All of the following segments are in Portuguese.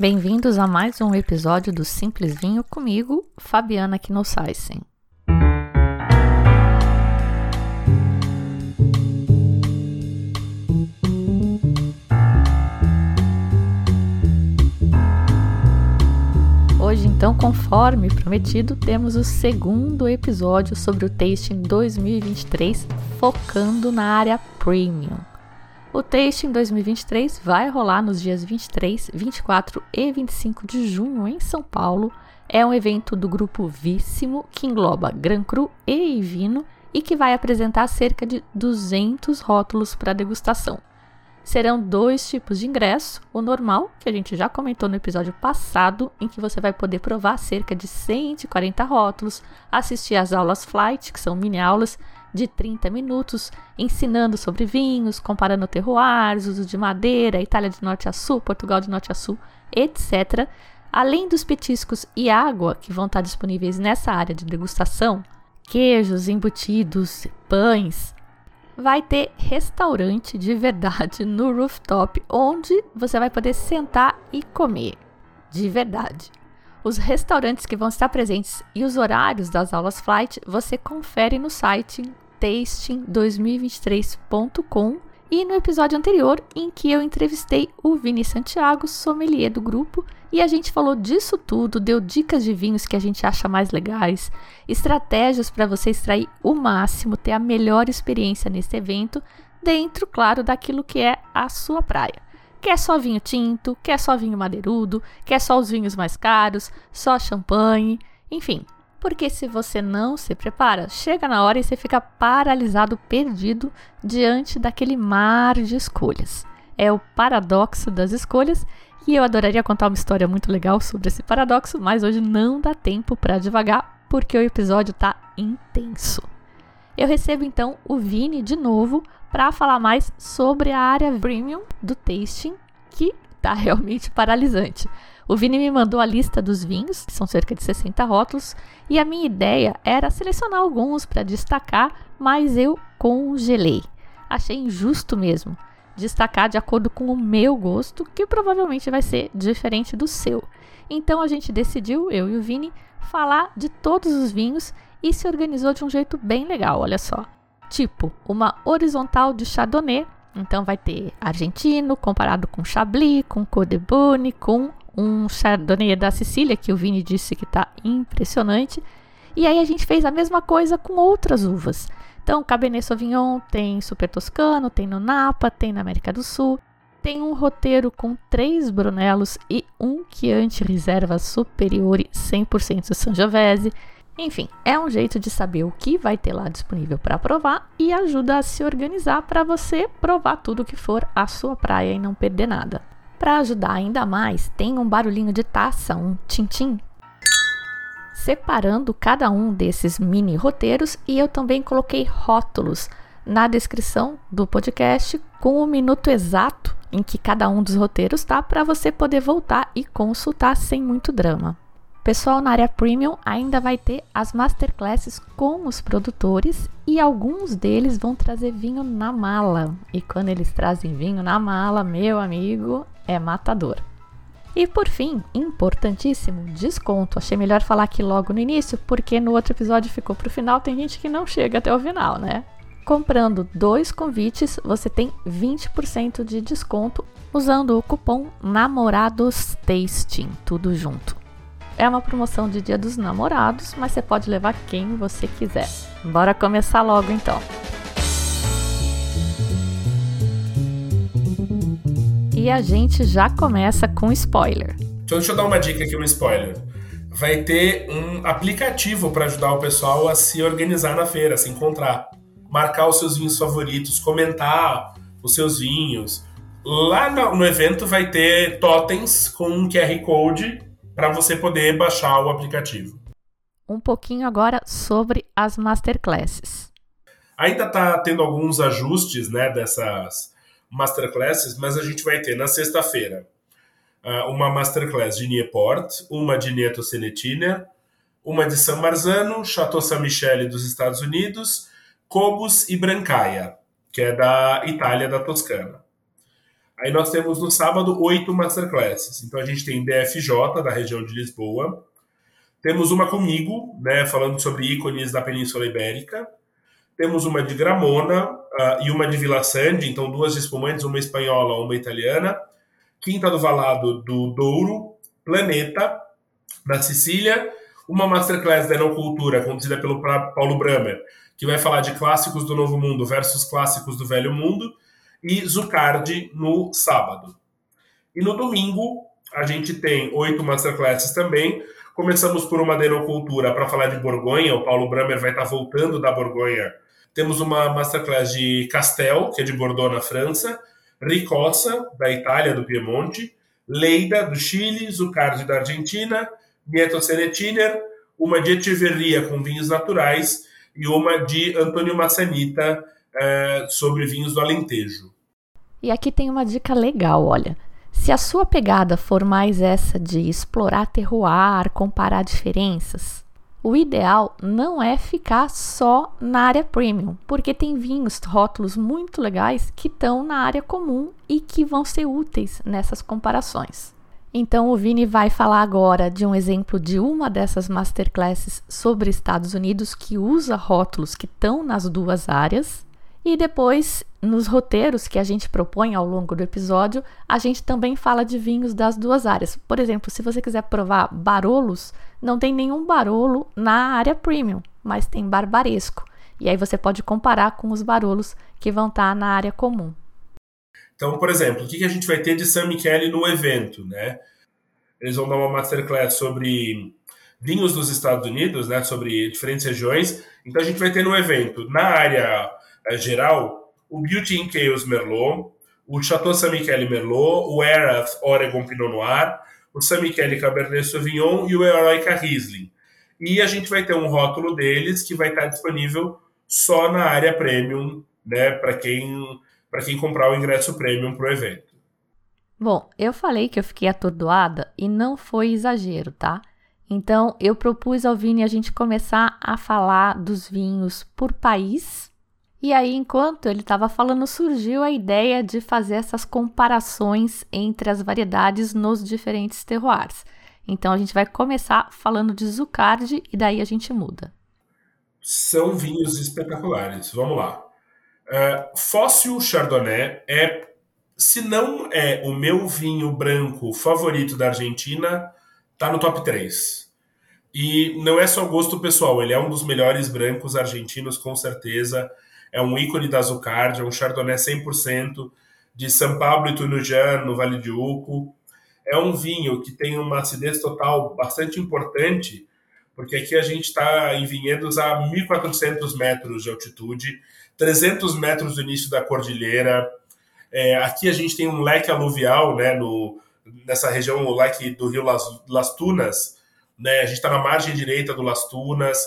Bem-vindos a mais um episódio do Simples Vinho comigo, Fabiana Knossaisen. Conforme prometido, temos o segundo episódio sobre o Tasting 2023, focando na área Premium. O Tasting 2023 vai rolar nos dias 23, 24 e 25 de junho em São Paulo. É um evento do grupo Víssimo que engloba Gran Cru e Vino e que vai apresentar cerca de 200 rótulos para degustação. Serão dois tipos de ingresso: o normal, que a gente já comentou no episódio passado, em que você vai poder provar cerca de 140 rótulos, assistir às aulas flight, que são mini aulas de 30 minutos, ensinando sobre vinhos, comparando terroirs, uso de madeira, Itália de norte a sul, Portugal de norte a sul, etc. Além dos petiscos e água que vão estar disponíveis nessa área de degustação, queijos, embutidos, pães, vai ter restaurante de verdade no rooftop, onde você vai poder sentar e comer de verdade. Os restaurantes que vão estar presentes e os horários das aulas flight você confere no site tasting2023.com e no episódio anterior em que eu entrevistei o Vini Santiago, sommelier do grupo, e a gente falou disso tudo, deu dicas de vinhos que a gente acha mais legais, estratégias para você extrair o máximo, ter a melhor experiência nesse evento, dentro, claro, daquilo que é a sua praia. Quer só vinho tinto, quer só vinho madeirudo, quer só os vinhos mais caros, só champanhe, enfim. Porque se você não se prepara, chega na hora e você fica paralisado, perdido diante daquele mar de escolhas. É o paradoxo das escolhas e eu adoraria contar uma história muito legal sobre esse paradoxo, mas hoje não dá tempo para devagar porque o episódio tá intenso. Eu recebo então o Vini de novo para falar mais sobre a área premium do tasting, que tá realmente paralisante. O Vini me mandou a lista dos vinhos, que são cerca de 60 rótulos, e a minha ideia era selecionar alguns para destacar, mas eu congelei. Achei injusto mesmo destacar de acordo com o meu gosto, que provavelmente vai ser diferente do seu. Então a gente decidiu, eu e o Vini, falar de todos os vinhos e se organizou de um jeito bem legal, olha só. Tipo, uma horizontal de Chardonnay, então vai ter argentino comparado com Chablis, com Côte de Beaune, com um Chardonnay da Sicília, que o Vini disse que está impressionante. E aí a gente fez a mesma coisa com outras uvas. Então, Cabernet Sauvignon tem Super Toscano, tem no Napa, tem na América do Sul. Tem um roteiro com três Brunelos e um Chianti Reserva Superiore 100% Sangiovese. Enfim, é um jeito de saber o que vai ter lá disponível para provar e ajuda a se organizar para você provar tudo que for a sua praia e não perder nada. Para ajudar ainda mais, tem um barulhinho de taça, um tintim, separando cada um desses mini roteiros e eu também coloquei rótulos na descrição do podcast com o minuto exato em que cada um dos roteiros está para você poder voltar e consultar sem muito drama. Pessoal, na área premium ainda vai ter as masterclasses com os produtores e alguns deles vão trazer vinho na mala. E quando eles trazem vinho na mala, meu amigo, é matador. E por fim, importantíssimo, desconto. Achei melhor falar aqui logo no início, porque no outro episódio ficou para o final, tem gente que não chega até o final, né? Comprando dois convites, você tem 20% de desconto usando o cupom Namorados Tasting, tudo junto. É uma promoção de Dia dos Namorados, mas você pode levar quem você quiser. Bora começar logo então. E a gente já começa com spoiler. Então deixa eu dar uma dica aqui, um spoiler. Vai ter um aplicativo para ajudar o pessoal a se organizar na feira, a se encontrar. Marcar os seus vinhos favoritos, comentar os seus vinhos. Lá no evento vai ter totens com um QR Code para você poder baixar o aplicativo. Um pouquinho agora sobre as masterclasses. Ainda está tendo alguns ajustes né, dessas masterclasses, mas a gente vai ter na sexta-feira ah, uma masterclass de Nieport, uma de Nieto Senetiner, uma de San Marzano, Chateau Saint-Michel dos Estados Unidos, Cobos e Brancaia. que é da Itália, da Toscana. Aí nós temos no sábado oito masterclasses. Então a gente tem DFJ, da região de Lisboa. Temos uma comigo, né, falando sobre ícones da Península Ibérica. Temos uma de Gramona uh, e uma de Vila Sande, então duas espumantes, uma espanhola, uma italiana. Quinta do Valado do Douro, Planeta, da Sicília. Uma masterclass da Enocultura, conduzida pelo Paulo Bramer, que vai falar de clássicos do Novo Mundo versus clássicos do Velho Mundo e Zucardi no sábado. E no domingo, a gente tem oito masterclasses também. Começamos por uma denocultura para falar de Borgonha. O Paulo Bramer vai estar tá voltando da Borgonha. Temos uma masterclass de Castel, que é de Bordeaux, na França. Ricossa, da Itália, do Piemonte. Leida, do Chile. Zucardi, da Argentina. Nieto Senetiner. Uma de Echeverria, com vinhos naturais. E uma de Antônio Massanita, é, sobre vinhos do Alentejo. E aqui tem uma dica legal, olha. Se a sua pegada for mais essa de explorar terroir, comparar diferenças, o ideal não é ficar só na área premium, porque tem vinhos, rótulos muito legais que estão na área comum e que vão ser úteis nessas comparações. Então, o Vini vai falar agora de um exemplo de uma dessas masterclasses sobre Estados Unidos que usa rótulos que estão nas duas áreas e depois, nos roteiros que a gente propõe ao longo do episódio, a gente também fala de vinhos das duas áreas. Por exemplo, se você quiser provar barolos, não tem nenhum barolo na área premium, mas tem barbaresco. E aí você pode comparar com os barolos que vão estar na área comum. Então, por exemplo, o que a gente vai ter de San Michele no evento, né? Eles vão dar uma masterclass sobre vinhos dos Estados Unidos, né? Sobre diferentes regiões. Então a gente vai ter no evento, na área é, geral, o Beauty in Chaos Merlot, o Chateau Saint-Michel Merlot, o Erath Oregon Pinot Noir, o Saint-Michel Cabernet Sauvignon e o Heroica Riesling. E a gente vai ter um rótulo deles que vai estar disponível só na área premium, né, para quem para quem comprar o ingresso premium para o evento. Bom, eu falei que eu fiquei atordoada e não foi exagero, tá? Então eu propus ao Vini a gente começar a falar dos vinhos por país e aí, enquanto ele estava falando, surgiu a ideia de fazer essas comparações entre as variedades nos diferentes terroirs. Então a gente vai começar falando de Zucardi e daí a gente muda. São vinhos espetaculares. Vamos lá. Uh, Fóssil Chardonnay é, se não é o meu vinho branco favorito da Argentina, tá no top 3. E não é só gosto pessoal, ele é um dos melhores brancos argentinos, com certeza é um ícone da Zucard, é um Chardonnay 100% de São Paulo e Tunuján, no Vale de Uco. É um vinho que tem uma acidez total bastante importante, porque aqui a gente está em vinhedos a 1.400 metros de altitude, 300 metros do início da cordilheira. É, aqui a gente tem um leque aluvial, né, no, nessa região, o leque do rio Las, Las Tunas. Né, a gente está na margem direita do Las Tunas.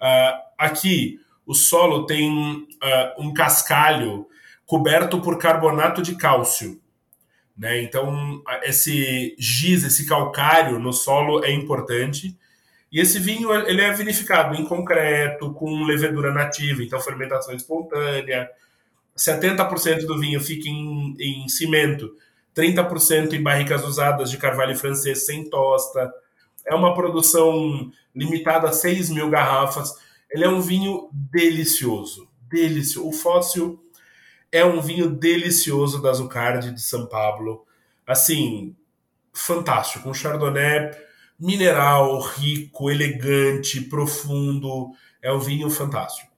Uh, aqui o solo tem uh, um cascalho coberto por carbonato de cálcio. Né? Então, esse giz, esse calcário no solo é importante. E esse vinho ele é vinificado em concreto, com levedura nativa, então fermentação espontânea. 70% do vinho fica em, em cimento, 30% em barricas usadas de carvalho francês sem tosta. É uma produção limitada a 6 mil garrafas. Ele é um vinho delicioso, delicioso. O Fóssil é um vinho delicioso da Zucardi de São Paulo. Assim, fantástico. Um Chardonnay mineral, rico, elegante, profundo. É um vinho fantástico.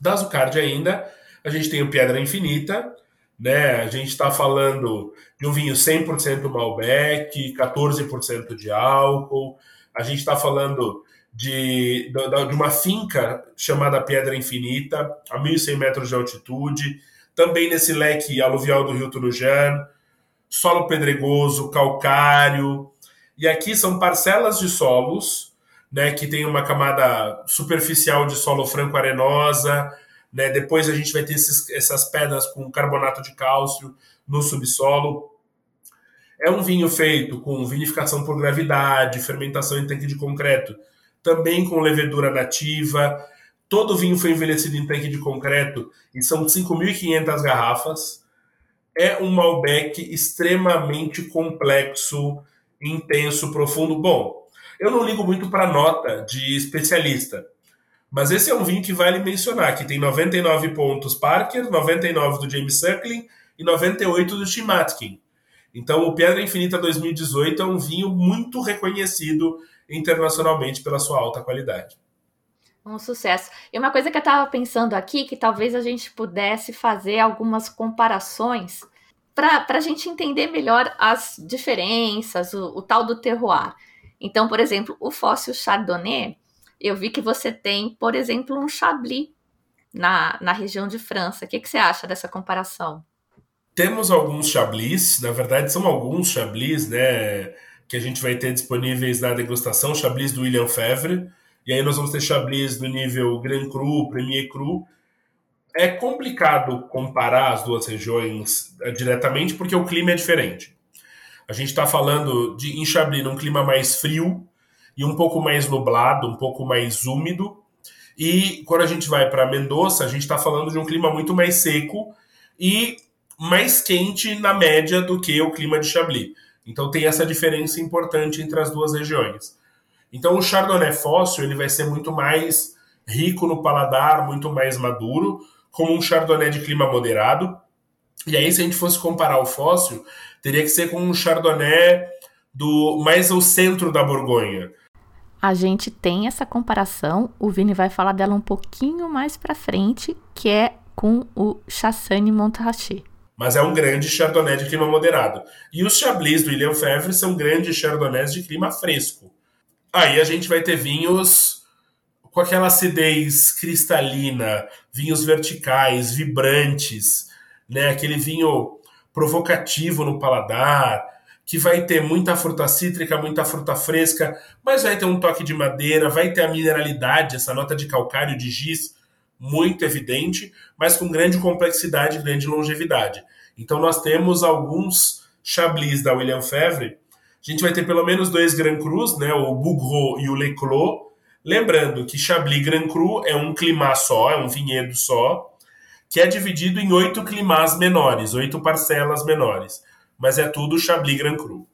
Da Zucardi ainda, a gente tem o Pedra Infinita, né? A gente está falando de um vinho 100% Malbec, 14% de álcool. A gente está falando de, de, uma finca chamada Pedra Infinita, a 1.100 metros de altitude, também nesse leque aluvial do Rio Tunuján, solo pedregoso, calcário. E aqui são parcelas de solos, né, que tem uma camada superficial de solo franco-arenosa, né, depois a gente vai ter esses, essas pedras com carbonato de cálcio no subsolo. É um vinho feito com vinificação por gravidade, fermentação em tanque de concreto, também com levedura nativa, Todo vinho foi envelhecido em tanque de concreto e são 5.500 garrafas. É um Malbec extremamente complexo, intenso, profundo. Bom, eu não ligo muito para nota de especialista, mas esse é um vinho que vale mencionar, que tem 99 pontos Parker, 99 do James Suckling e 98 do Tim Atkin. Então, o Pedra Infinita 2018 é um vinho muito reconhecido internacionalmente pela sua alta qualidade. Um sucesso. E uma coisa que eu estava pensando aqui, que talvez a gente pudesse fazer algumas comparações para a gente entender melhor as diferenças, o, o, tal do terroir. Então, por exemplo, o fóssil Chardonnay, eu vi que você tem, por exemplo, um Chablis na, na região de França. O que, que você acha dessa comparação? Temos alguns Chablis, na verdade são alguns Chablis, né, que a gente vai ter disponíveis na degustação, Chablis do William Fevre, e aí nós vamos ter Chablis do nível Grand Cru, Premier Cru. É complicado comparar as duas regiões eh, diretamente porque o clima é diferente. A gente está falando de em Chablis num clima mais frio e um pouco mais nublado, um pouco mais úmido. E quando a gente vai para Mendoza, a gente está falando de um clima muito mais seco e mais quente na média do que o clima de Chablis. Então tem essa diferença importante entre as duas regiões. Então o Chardonnay fóssil ele vai ser muito mais rico no paladar, muito mais maduro, como um Chardonnay de clima moderado. E aí se a gente fosse comparar o fóssil, teria que ser com um Chardonnay do mais ao centro da Borgonha. A gente tem essa comparação, o Vini vai falar dela um pouquinho mais para frente, que é com o Chassagne Montrachet mas é um grande Chardonnay de clima moderado. E os Chablis do William Fevre são grandes Chardonnays de clima fresco. Aí a gente vai ter vinhos com aquela acidez cristalina, vinhos verticais, vibrantes, né? Aquele vinho provocativo no paladar, que vai ter muita fruta cítrica, muita fruta fresca, mas vai ter um toque de madeira, vai ter a mineralidade, essa nota de calcário de giz muito evidente, mas com grande complexidade, grande longevidade. Então nós temos alguns Chablis da William Fevre. A gente vai ter pelo menos dois Grand Crus, né, o Bougreau e o Leclos. Lembrando que Chablis Grand Cru é um clima só, é um vinhedo só, que é dividido em oito climas menores, oito parcelas menores. Mas é tudo Chablis Grand Cru.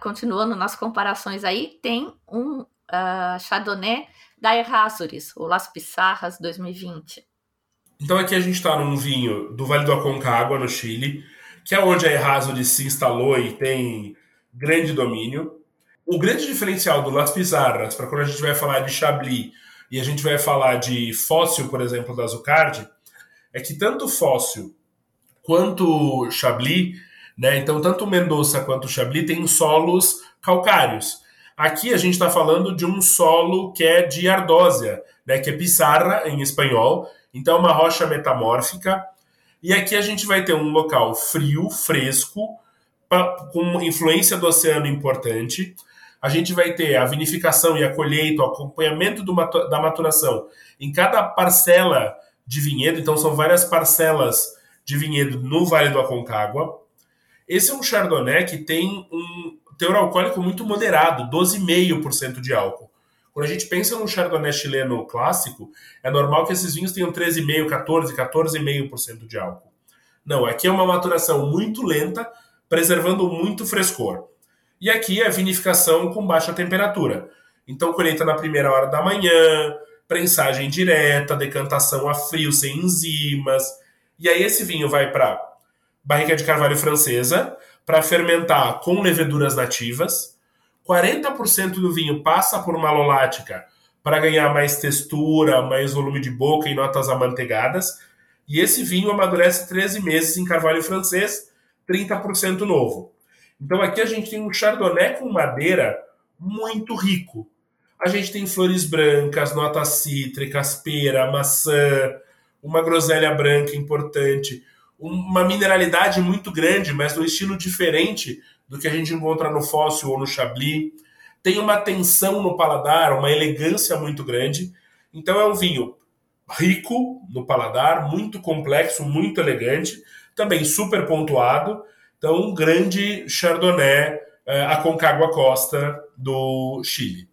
Continuando nas comparações aí, tem um uh, Chardonnay da Errázuriz, o Las Pissarras 2020. Então aqui a gente está num vinho do Vale do Aconcagua, no Chile, que é onde a Errázuriz se instalou e tem grande domínio. O grande diferencial do Las Pizarras, para quando a gente vai falar de Chablis e a gente vai falar de fóssil, por exemplo, da Zucardi, é que tanto fóssil quanto Chablis, né, então tanto Mendoza quanto Chablis tem solos calcários. Aqui a gente está falando de um solo que é de ardósia, né, que é pissarra em espanhol, então uma rocha metamórfica. E aqui a gente vai ter um local frio, fresco, com influência do oceano importante. A gente vai ter a vinificação e a colheita, o acompanhamento do, da maturação em cada parcela de vinhedo. Então são várias parcelas de vinhedo no Vale do Aconcagua. Esse é um Chardonnay que tem um teor alcoólico muito moderado, 12,5% de álcool. Quando a gente pensa num Chardonnay chileno clássico, é normal que esses vinhos tenham 13,5%, 14%, 14,5% de álcool. Não, aqui é uma maturação muito lenta, preservando muito frescor. E aqui é vinificação com baixa temperatura. Então, colheita na primeira hora da manhã, prensagem direta, decantação a frio sem enzimas. E aí esse vinho vai para barrica de carvalho francesa, para fermentar com leveduras nativas. 40% do vinho passa por malolática para ganhar mais textura, mais volume de boca e notas amanteigadas. E esse vinho amadurece 13 meses em carvalho francês, 30% novo. Então aqui a gente tem um chardonnay com madeira muito rico. A gente tem flores brancas, notas cítricas, pera, maçã, uma groselha branca importante, uma mineralidade muito grande, mas num estilo diferente do que a gente encontra no fóssil ou no chablis. Tem uma tensão no paladar, uma elegância muito grande. Então é um vinho rico no paladar, muito complexo, muito elegante, também super pontuado. Então, um grande Chardonnay, eh, a Concagua Costa do Chile.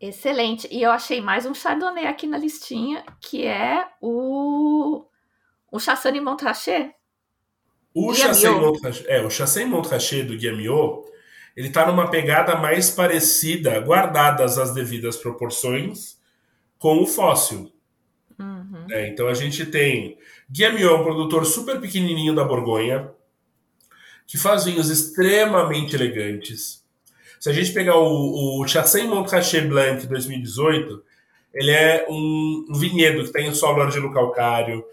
Excelente. E eu achei mais um Chardonnay aqui na listinha, que é o, o Chassagne Montrachet. O Chassagne Montrachet, é, o do Guillemot, ele está numa pegada mais parecida, guardadas as devidas proporções, com o fóssil. Uhum. É, então a gente tem Guillemot, é um produtor super pequenininho da Borgonha, que faz vinhos extremamente elegantes. Se a gente pegar o, o Chassagne Montrachet Blanc 2018, ele é um, um vinhedo que tem solo argilo-calcário,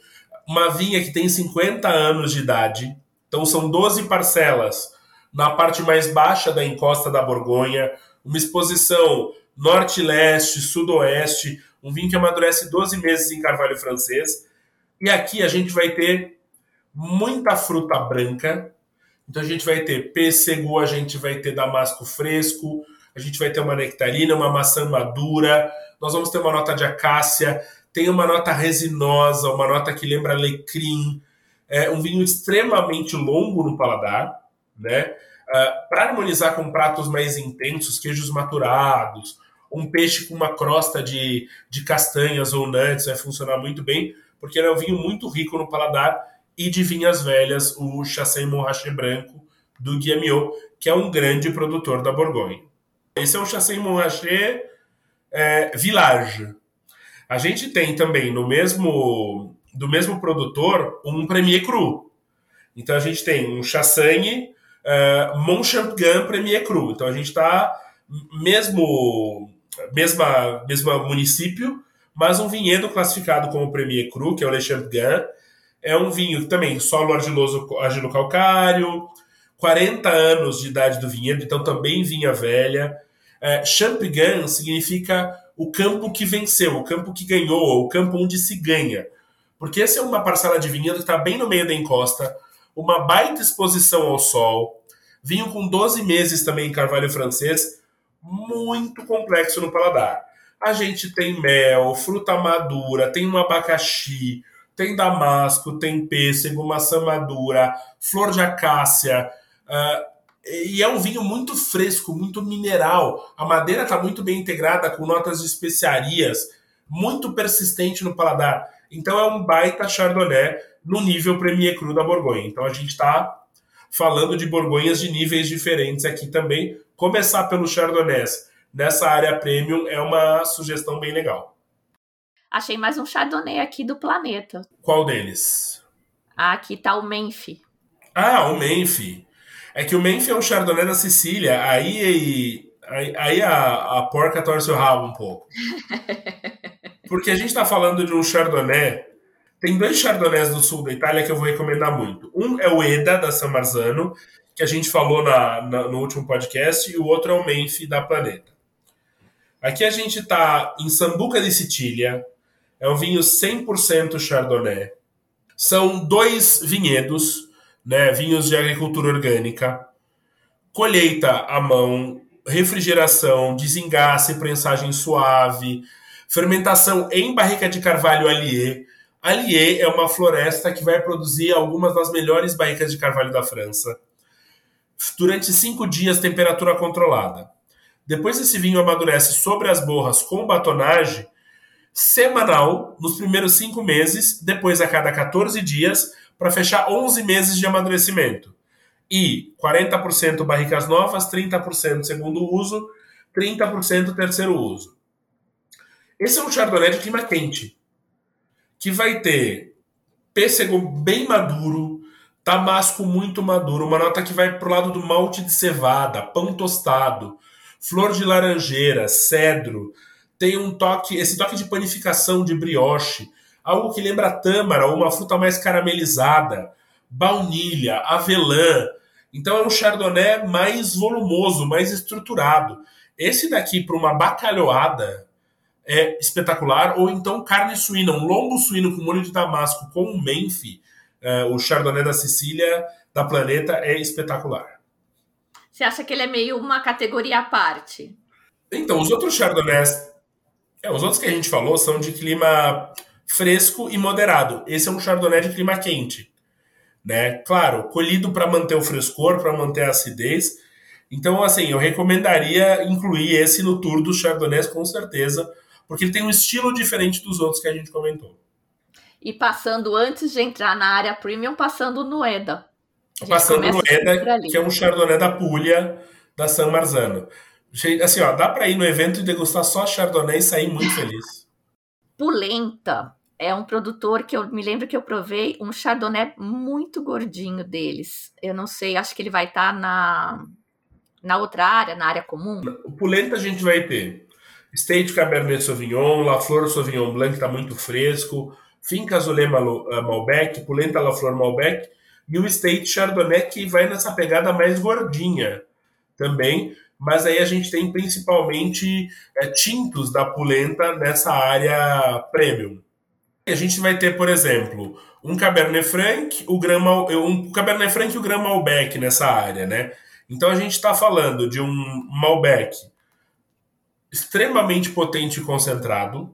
uma vinha que tem 50 anos de idade, então são 12 parcelas. Na parte mais baixa da encosta da Borgonha, uma exposição norte-leste, sudoeste, um vinho que amadurece 12 meses em carvalho francês. E aqui a gente vai ter muita fruta branca. Então a gente vai ter pêssego, a gente vai ter damasco fresco, a gente vai ter uma nectarina, uma maçã madura, nós vamos ter uma nota de acácia, tem uma nota resinosa, uma nota que lembra alecrim, é um vinho extremamente longo no paladar, né? Uh, ah, para harmonizar com pratos mais intensos, queijos maturados, um peixe com uma crosta de, de castanhas ou nuts vai funcionar muito bem, porque ele é um vinho muito rico no paladar e de vinhas velhas, o Chassagne Montrachet branco do Guillemot, que é um grande produtor da Borgonha. Esse é o Chassagne Montrachet é, Village. A gente tem também no mesmo do mesmo produtor um Premier Cru. Então a gente tem um Chassagne uh, Montchampignon Premier Cru. Então a gente está mesmo mesma mesma município, mas um vinhedo classificado como Premier Cru, que é o Le Champignon, é um vinho também solo argiloso, argilo calcário, 40 anos de idade do vinhedo, então também vinha velha. É, Champignon significa o campo que venceu, o campo que ganhou, o campo onde se ganha. Porque essa é uma parcela de vinhedo que está bem no meio da encosta, uma baita exposição ao sol, vinho com 12 meses também em carvalho francês, muito complexo no paladar. A gente tem mel, fruta madura, tem um abacaxi, tem damasco, tem pêssego, maçã madura, flor de acácia. Uh, e é um vinho muito fresco, muito mineral. A madeira está muito bem integrada com notas de especiarias, muito persistente no paladar. Então é um baita chardonnay no nível Premier Cru da Borgonha. Então a gente está falando de Borgonhas de níveis diferentes aqui também. Começar pelo chardonnay nessa área premium é uma sugestão bem legal. Achei mais um chardonnay aqui do planeta. Qual deles? Ah, aqui tá o Menfi. Ah, o Menfi. É que o Menfi é um chardonnay da Sicília, aí, aí, aí a, a porca torce o rabo um pouco. Porque a gente está falando de um chardonnay. Tem dois chardonnays do sul da Itália que eu vou recomendar muito. Um é o Eda, da San Marzano, que a gente falou na, na, no último podcast, e o outro é o Menfi, da Planeta. Aqui a gente está em Sambuca de Sicília. É um vinho 100% chardonnay. São dois vinhedos né, vinhos de agricultura orgânica, colheita à mão, refrigeração, desengasse, prensagem suave, fermentação em barrica de carvalho Allier. Allier é uma floresta que vai produzir algumas das melhores barricas de carvalho da França. Durante cinco dias, temperatura controlada. Depois esse vinho amadurece sobre as borras com batonagem semanal nos primeiros cinco meses, depois a cada 14 dias, para fechar 11 meses de amadurecimento. E 40% barricas novas, 30% segundo uso, 30% terceiro uso. Esse é um chardonnay de clima quente, que vai ter pêssego bem maduro, damasco muito maduro, uma nota que vai pro lado do malte de cevada, pão tostado, flor de laranjeira, cedro, tem um toque, esse toque de panificação de brioche, algo que lembra tâmara ou uma fruta mais caramelizada, baunilha, avelã. Então é um chardonnay mais volumoso, mais estruturado. Esse daqui para uma bacalhoada é espetacular, ou então carne suína, um lombo suíno com molho de damasco com um menfe, é, o chardonnay da Sicília, da Planeta, é espetacular. Você acha que ele é meio uma categoria à parte? Então, os outros chardonnays, é, os outros que a gente falou são de clima fresco e moderado. Esse é um chardonnay de clima quente, né? Claro, colhido para manter o frescor, para manter a acidez. Então, assim, eu recomendaria incluir esse no tour do Chardonnay com certeza, porque ele tem um estilo diferente dos outros que a gente comentou. E passando, antes de entrar na área premium, passando no EDA. Passando no EDA, que é um Chardonnay da Puglia, da San Marzano. Assim, ó, dá para ir no evento e degustar só Chardonnay e sair muito feliz. Pulenta é um produtor que eu me lembro que eu provei um Chardonnay muito gordinho deles. Eu não sei, acho que ele vai estar tá na, na outra área, na área comum. O Pulenta a gente vai ter State Cabernet Sauvignon, La Flor Sauvignon Blanc está muito fresco, Finca Azulé eh, Malbec, Pulenta La Flor Malbec e o State Chardonnay que vai nessa pegada mais gordinha também, mas aí a gente tem principalmente é, tintos da Pulenta nessa área premium. A gente vai ter, por exemplo, um Cabernet Franc, o Grama, um Cabernet Franc e o Gran Malbec nessa área, né? Então a gente está falando de um Malbec extremamente potente e concentrado,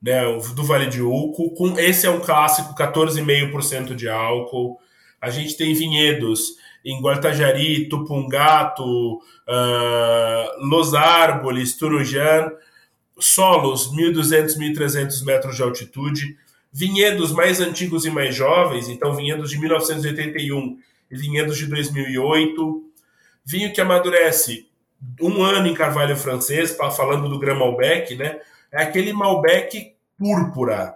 né, do Vale de Uco. Com, esse é um clássico, 14,5% de álcool. A gente tem vinhedos em Guartajari, Tupungato, uh, Los Árboles, Turujan, solos 1.200, 1.300 metros de altitude, vinhedos mais antigos e mais jovens, então vinhedos de 1981 e vinhedos de 2008, vinho que amadurece um ano em carvalho francês, falando do Grand Malbec, né? É aquele Malbec púrpura,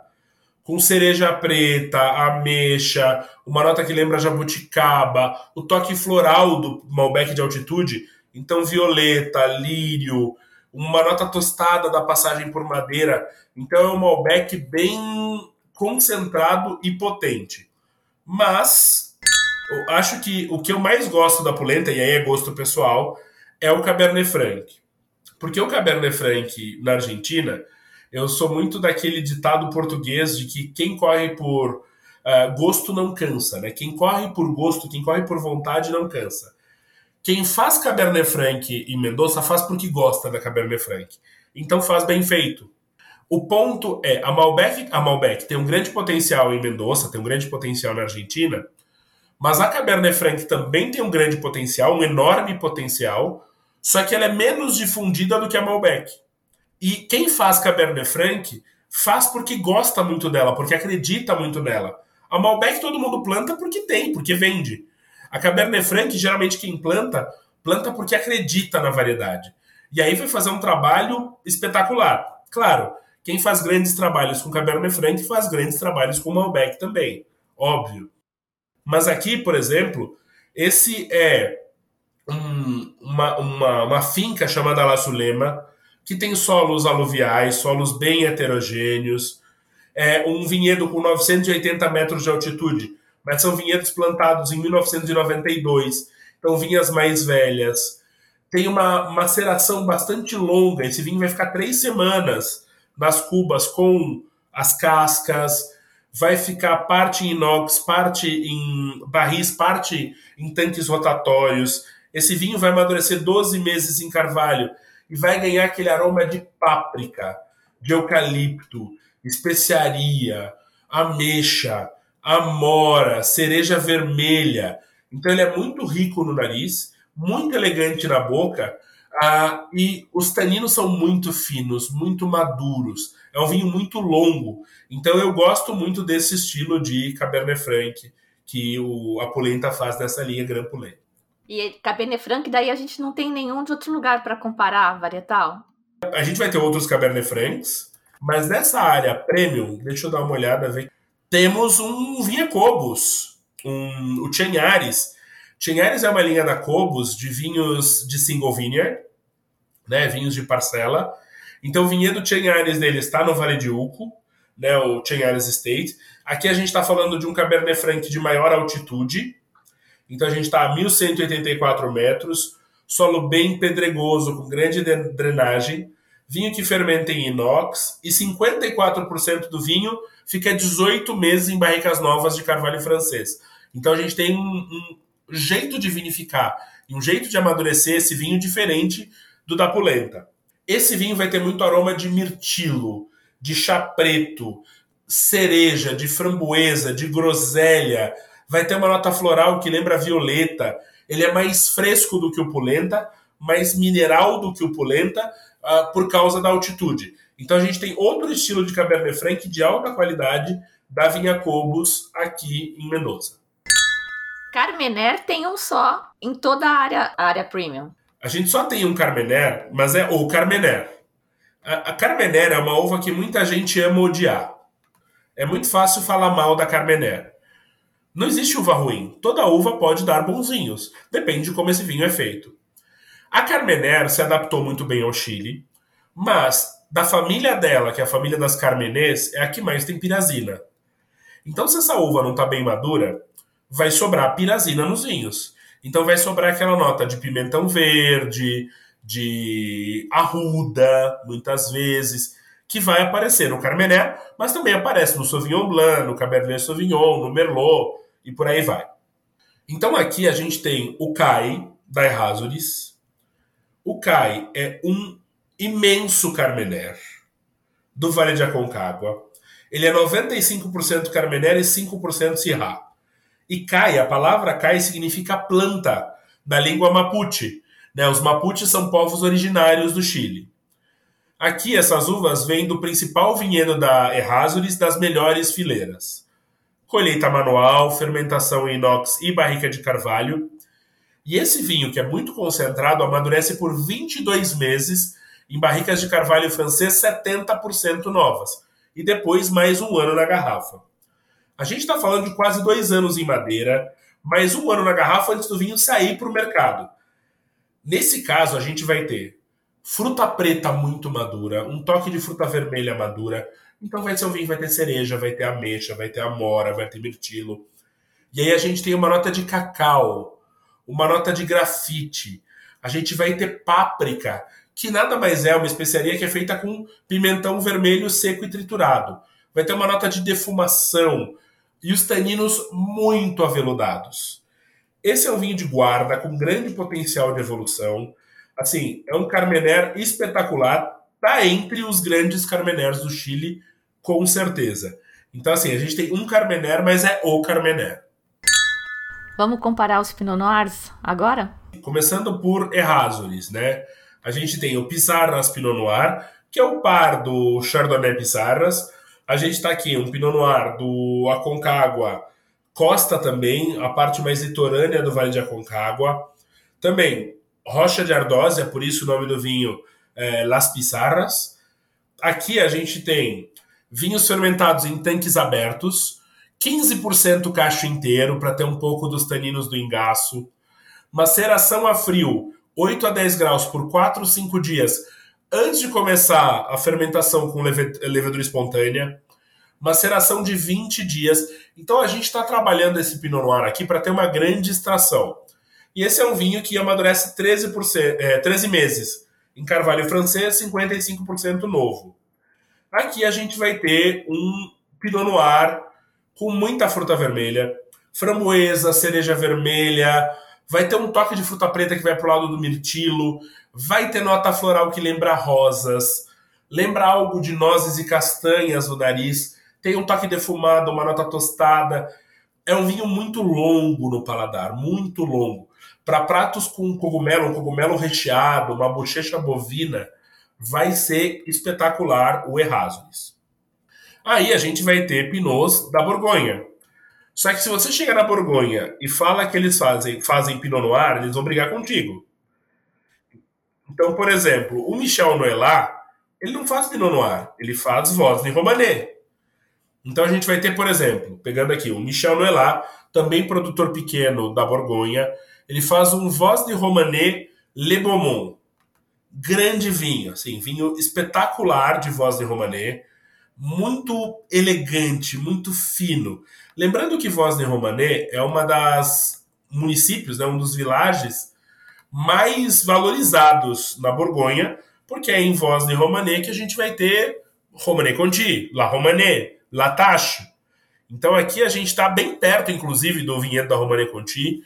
com cereja preta, ameixa, uma nota que lembra jabuticaba, o toque floral do Malbec de altitude, então violeta, lírio, uma nota tostada da passagem por madeira. Então é um Malbec bem concentrado e potente. Mas eu acho que o que eu mais gosto da polenta, e aí é gosto pessoal, é o Cabernet Franc. Porque o Cabernet Franc na Argentina, eu sou muito daquele ditado português de que quem corre por uh, gosto não cansa, né? Quem corre por gosto, quem corre por vontade não cansa. Quem faz Cabernet Franc em Mendoza faz porque gosta da Cabernet Franc. Então faz bem feito. O ponto é, a Malbec, a Malbec tem um grande potencial em Mendoza, tem um grande potencial na Argentina, mas a Cabernet Franc também tem um grande potencial, um enorme potencial, só que ela é menos difundida do que a Malbec. E quem faz Cabernet Franc faz porque gosta muito dela, porque acredita muito nela. A Malbec todo mundo planta porque tem, porque vende. A Cabernet Franc, geralmente quem planta, planta porque acredita na variedade. E aí vai fazer um trabalho espetacular. Claro, quem faz grandes trabalhos com Cabernet Franc faz grandes trabalhos com Malbec também, óbvio. Mas aqui, por exemplo, esse é um, uma, uma, uma finca chamada La Sulema, que tem solos aluviais, solos bem heterogêneos, é um vinhedo com 980 metros de altitude, mas são vinhedos plantados em 1992, então vinhas mais velhas. Tem uma maceração bastante longa, esse vinho vai ficar três semanas nas cubas com as cascas, vai ficar parte em inox, parte em barris, parte em tanques rotatórios. Esse vinho vai amadurecer 12 meses em carvalho e vai ganhar aquele aroma de páprica, de eucalipto, especiaria, ameixa, amora, cereja vermelha. Então ele é muito rico no nariz, muito elegante na boca, ah, e os taninos são muito finos, muito maduros. É um vinho muito longo. Então eu gosto muito desse estilo de Cabernet Franc que o, a Polenta faz dessa linha Grand Poulet. E Cabernet Franc, daí a gente não tem nenhum de outro lugar para comparar varietal? A gente vai ter outros Cabernet Francs, mas nessa área premium, deixa eu dar uma olhada, ver temos um Vinha Cobos, um, o Chenhares. Chenhares é uma linha da Cobos de vinhos de single vineyard, né, vinhos de parcela. Então o vinhedo Chenhares dele está no Vale de Uco, né, o Chenhares Estate. Aqui a gente está falando de um Cabernet Franc de maior altitude. Então a gente está a 1.184 metros, solo bem pedregoso, com grande drenagem, vinho que fermenta em inox e 54% do vinho fica 18 meses em barricas novas de carvalho francês. Então a gente tem um, um jeito de vinificar e um jeito de amadurecer esse vinho diferente do da polenta. Esse vinho vai ter muito aroma de mirtilo, de chá preto, cereja, de framboesa, de groselha, vai ter uma nota floral que lembra violeta. Ele é mais fresco do que o polenta, mais mineral do que o polenta, uh, por causa da altitude. Então a gente tem outro estilo de Cabernet Franc de alta qualidade da Vinha Cobos aqui em Mendoza. Carmener tem um só em toda a área, área premium. A gente só tem um Carmener, mas é o Carmener. A, a Carmener é uma uva que muita gente ama odiar. É muito fácil falar mal da Carmener. Não existe uva ruim. Toda uva pode dar bonzinhos. Depende de como esse vinho é feito. A Carmener se adaptou muito bem ao Chile, mas da família dela, que é a família das Carmenês, é a que mais tem pirazina. Então, se essa uva não está bem madura, vai sobrar pirazina nos vinhos. Então, vai sobrar aquela nota de pimentão verde, de arruda, muitas vezes, que vai aparecer no Carmener, mas também aparece no Sauvignon Blanc, no Cabernet Sauvignon, no Merlot e por aí vai. Então, aqui a gente tem o Cai da Errázuriz. O Cai é um imenso Carmener do Vale de Aconcagua. Ele é 95% Carmener e 5% Syrah. E Cai, a palavra Cai significa planta, da língua Mapuche. Né? Os Mapuches são povos originários do Chile. Aqui, essas uvas vêm do principal vinhedo da Errázuriz das melhores fileiras. Colheita manual, fermentação em inox e barrica de carvalho. E esse vinho, que é muito concentrado, amadurece por 22 meses em barricas de carvalho francês 70% novas, e depois mais um ano na garrafa. A gente está falando de quase dois anos em madeira, mais um ano na garrafa antes do vinho sair para o mercado. Nesse caso, a gente vai ter fruta preta muito madura, um toque de fruta vermelha madura. Então vai ser um vinho, vai ter cereja, vai ter ameixa, vai ter amora, vai ter mirtilo. E aí a gente tem uma nota de cacau, uma nota de grafite. A gente vai ter páprica, que nada mais é uma especiaria que é feita com pimentão vermelho seco e triturado. Vai ter uma nota de defumação e os taninos muito aveludados. Esse é um vinho de guarda com grande potencial de evolução. Assim, é um Carmener espetacular, tá entre os grandes Carmeners do Chile, com certeza. Então, assim, a gente tem um Carmener, mas é o Carmener. Vamos comparar os Pinot Noirs agora? Começando por Errázuriz, né? A gente tem o Pissarras Pinot Noir, que é o par do Chardonnay Pissarras. A gente está aqui, um Pinot Noir do Aconcagua Costa também, a parte mais litorânea do Vale de Aconcagua. Também Rocha de Ardósia, por isso o nome do vinho é Las Pissarras. Aqui a gente tem vinhos fermentados em tanques abertos, 15% cacho inteiro para ter um pouco dos taninos do engaço, maceração a frio 8 a 10 graus por 4 ou 5 dias antes de começar a fermentação com levedura espontânea, maceração de 20 dias. Então a gente está trabalhando esse Pinot Noir aqui para ter uma grande extração. E esse é um vinho que amadurece 13%, é, 13 meses. Em carvalho francês, 55% novo. Aqui a gente vai ter um Pinot Noir com muita fruta vermelha, framboesa, cereja vermelha, vai ter um toque de fruta preta que vai pro lado do mirtilo, vai ter nota floral que lembra rosas, lembra algo de nozes e castanhas no nariz, tem um toque defumado, uma nota tostada. É um vinho muito longo no paladar, muito longo. Para pratos com cogumelo, um cogumelo recheado, uma bochecha bovina, vai ser espetacular o Erasmus. Aí a gente vai ter Pinots da Borgonha, só que se você chegar na Borgonha e fala que eles fazem, fazem Pinot Noir, eles vão brigar contigo. Então, por exemplo, o Michel Noelat, ele não faz Pinot Noir, ele faz voz de Romanée. Então a gente vai ter, por exemplo, pegando aqui, o Michel Noelat, também produtor pequeno da Borgonha, ele faz um voz de Romanée Le Beaumont. Grande vinho, assim, vinho espetacular de voz de Romanée, muito elegante, muito fino. Lembrando que Romané é uma das municípios, né, um dos vilages mais valorizados na Borgonha, porque é em Romané que a gente vai ter Romané Conti, La Romané, La Tache. Então aqui a gente está bem perto, inclusive, do vinhedo da Romané Conti.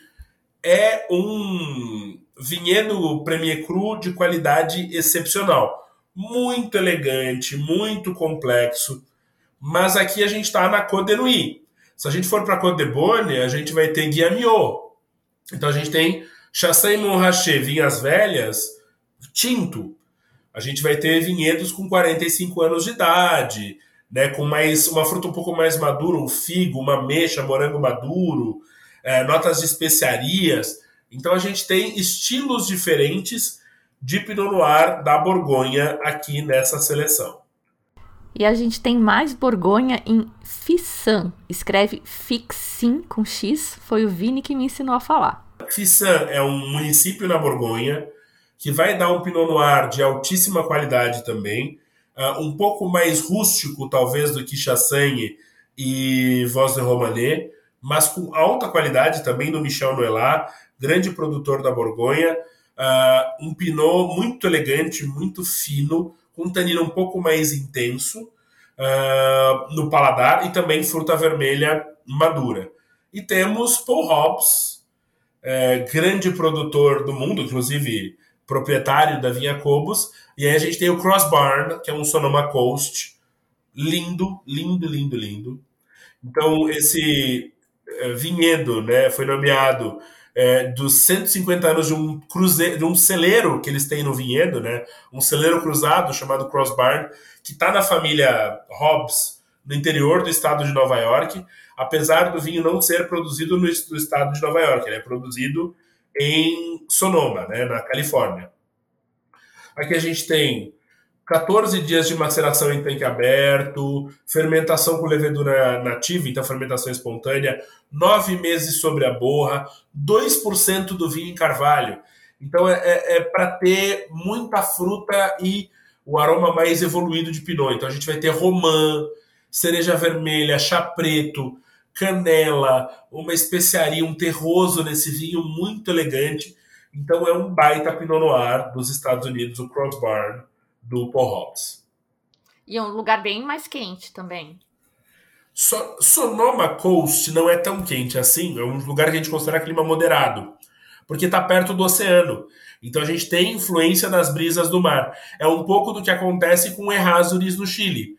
É um vinhedo Premier Cru de qualidade excepcional. Muito elegante, muito complexo. Mas aqui a gente está na Côte de Nuit, Se a gente for para Côte de a gente vai ter Guiamiot. Então a gente tem Chassagne Montrachet, vinhas velhas, tinto. A gente vai ter vinhedos com 45 anos de idade, né, com mais uma fruta um pouco mais madura, um figo, uma mexa, morango maduro, é, notas de especiarias. Então a gente tem estilos diferentes de Pinot Noir da Borgonha aqui nessa seleção. E a gente tem mais Borgonha em Fissan. Escreve Fixin com X. Foi o Vini que me ensinou a falar. Fissan é um município na Borgonha que vai dar um Pinot Noir de altíssima qualidade também. Uh, um pouco mais rústico, talvez, do que Chassagne e Voz de Romanée, mas com alta qualidade também do Michel Noelat, grande produtor da Borgonha. Uh, um Pinot muito elegante, muito fino, com um tanino um pouco mais intenso uh, no paladar e também fruta vermelha madura. E temos Paul Hobbs, é, grande produtor do mundo, inclusive proprietário da Vinha Cobos. E aí a gente tem o Cross Barn, que é um Sonoma Coast, lindo, lindo, lindo, lindo. Então esse é, vinhedo né, foi nomeado é, dos 150 anos de um cruzeiro, de um celeiro que eles têm no vinhedo, né? Um celeiro cruzado chamado Cross Barn, que está na família Hobbs, no interior do estado de Nova York, apesar do vinho não ser produzido no estado de Nova York, ele é produzido em Sonoma, né, na Califórnia. Aqui a gente tem 14 dias de maceração em tanque aberto, fermentação com levedura nativa, então fermentação espontânea, 9 meses sobre a borra, 2% do vinho em carvalho. Então é, é, é para ter muita fruta e o aroma mais evoluído de Pinot. Então a gente vai ter romã, cereja vermelha, chá preto, canela, uma especiaria, um terroso nesse vinho muito elegante. Então é um baita Pinot Noir dos Estados Unidos, o Cross Barn do Paul Hobbs. E é um lugar bem mais quente também. So, Sonoma Coast não é tão quente assim, é um lugar que a gente considera clima moderado, porque está perto do oceano. Então a gente tem influência das brisas do mar. É um pouco do que acontece com Errázuriz no Chile,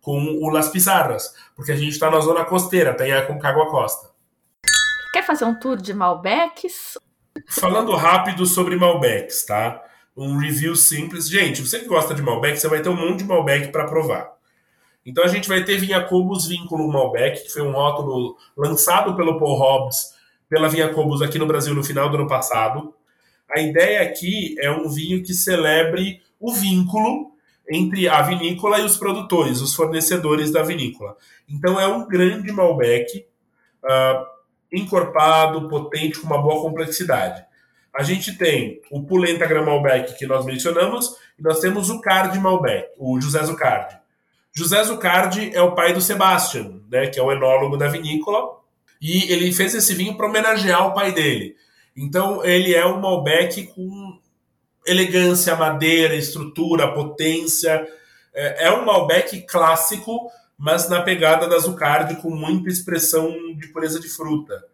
com o Las Pizarras, porque a gente está na zona costeira, tem a Concagua Costa. Quer fazer um tour de Malbecs? Falando rápido sobre Malbecs, tá? Um review simples. Gente, você que gosta de Malbec, você vai ter um monte de Malbec para provar. Então a gente vai ter Vinha Cobos Vínculo Malbec, que foi um rótulo lançado pelo Paul Hobbs pela Vinha Cobos aqui no Brasil no final do ano passado. A ideia aqui é um vinho que celebre o vínculo entre a vinícola e os produtores, os fornecedores da vinícola. Então é um grande Malbec, uh, encorpado, potente, com uma boa complexidade a gente tem o Pulenta Malbec que nós mencionamos, e nós temos o Card Malbec, o José Zucardi. José Zucardi é o pai do Sebastian, né, que é o enólogo da vinícola, e ele fez esse vinho para homenagear o pai dele. Então ele é um Malbec com elegância, madeira, estrutura, potência. É, é um Malbec clássico, mas na pegada da Zucardi com muita expressão de pureza de fruta.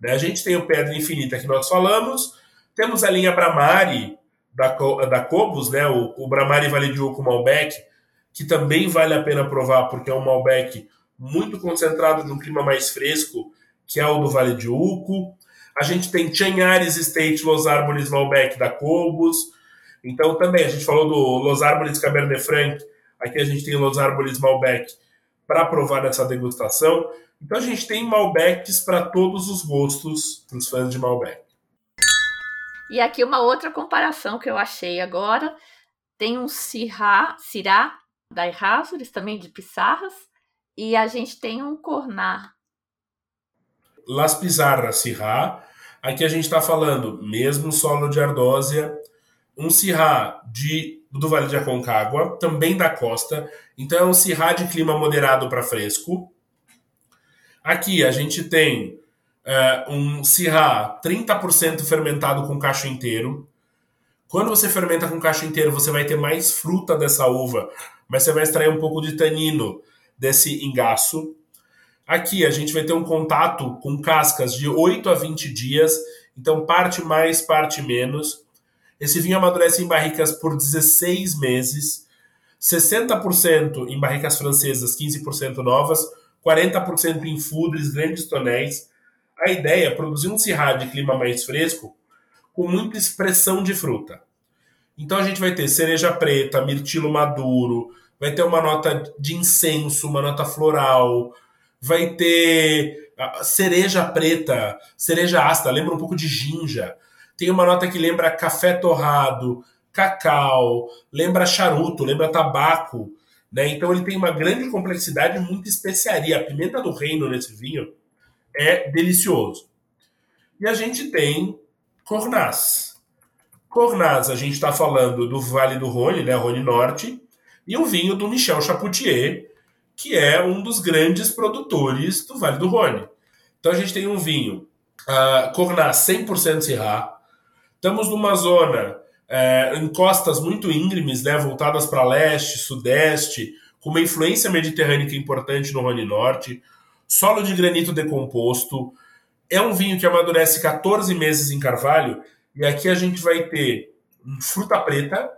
Né? A gente tem o Pedra Infinita que nós falamos, temos a linha Bramari da, da Cobos, né, o, o Bramari Vale de Uco Malbec, que também vale a pena provar, porque é um Malbec muito concentrado num clima mais fresco, que é o do Vale de Uco. A gente tem Chanhares Estate Los Árboles Malbec da Cobos. Então também, a gente falou do Los Árboles Cabernet Franc, aqui a gente tem Los Árboles Malbec para provar nessa degustação. Então a gente tem Malbecs para todos os gostos para os fãs de Malbec. E aqui uma outra comparação que eu achei agora. Tem um Syrah da Errázuriz, também de Pissarras, e a gente tem um Cornar. Las Pizarras Syrah. Aqui a gente está falando mesmo solo de Ardósia, um Syrah de, do Vale de Aconcagua, também da costa. Então é um Syrah de clima moderado para fresco. Aqui a gente tem uh, um Syrah 30% fermentado com cacho inteiro. Quando você fermenta com cacho inteiro, você vai ter mais fruta dessa uva, mas você vai extrair um pouco de tanino desse engaço. Aqui a gente vai ter um contato com cascas de 8 a 20 dias, então parte mais, parte menos. Esse vinho amadurece em barricas por 16 meses, 60% em barricas francesas, 15% novas, 40% em fudres, grandes tonéis. A ideia é produzir um Syrah de clima mais fresco com muita expressão de fruta. Então a gente vai ter cereja preta, mirtilo maduro, vai ter uma nota de incenso, uma nota floral, vai ter cereja preta, cereja ácida, lembra um pouco de ginja. Tem uma nota que lembra café torrado, cacau, lembra charuto, lembra tabaco. Né? Então ele tem uma grande complexidade e muita especiaria. A pimenta do reino nesse vinho é delicioso. E a gente tem Cornaz. Cornaz, a gente está falando do Vale do Rhône, né, Rhône Norte, e o vinho do Michel Chapoutier, que é um dos grandes produtores do Vale do Rhône. Então a gente tem um vinho uh, Cornaz 100% Syrah. Estamos numa zona uh, em costas muito íngremes, né, voltadas para leste, sudeste, com uma influência mediterrânea importante no Rhône Norte, solo de granito decomposto, é um vinho que amadurece 14 meses em carvalho, e aqui a gente vai ter fruta preta,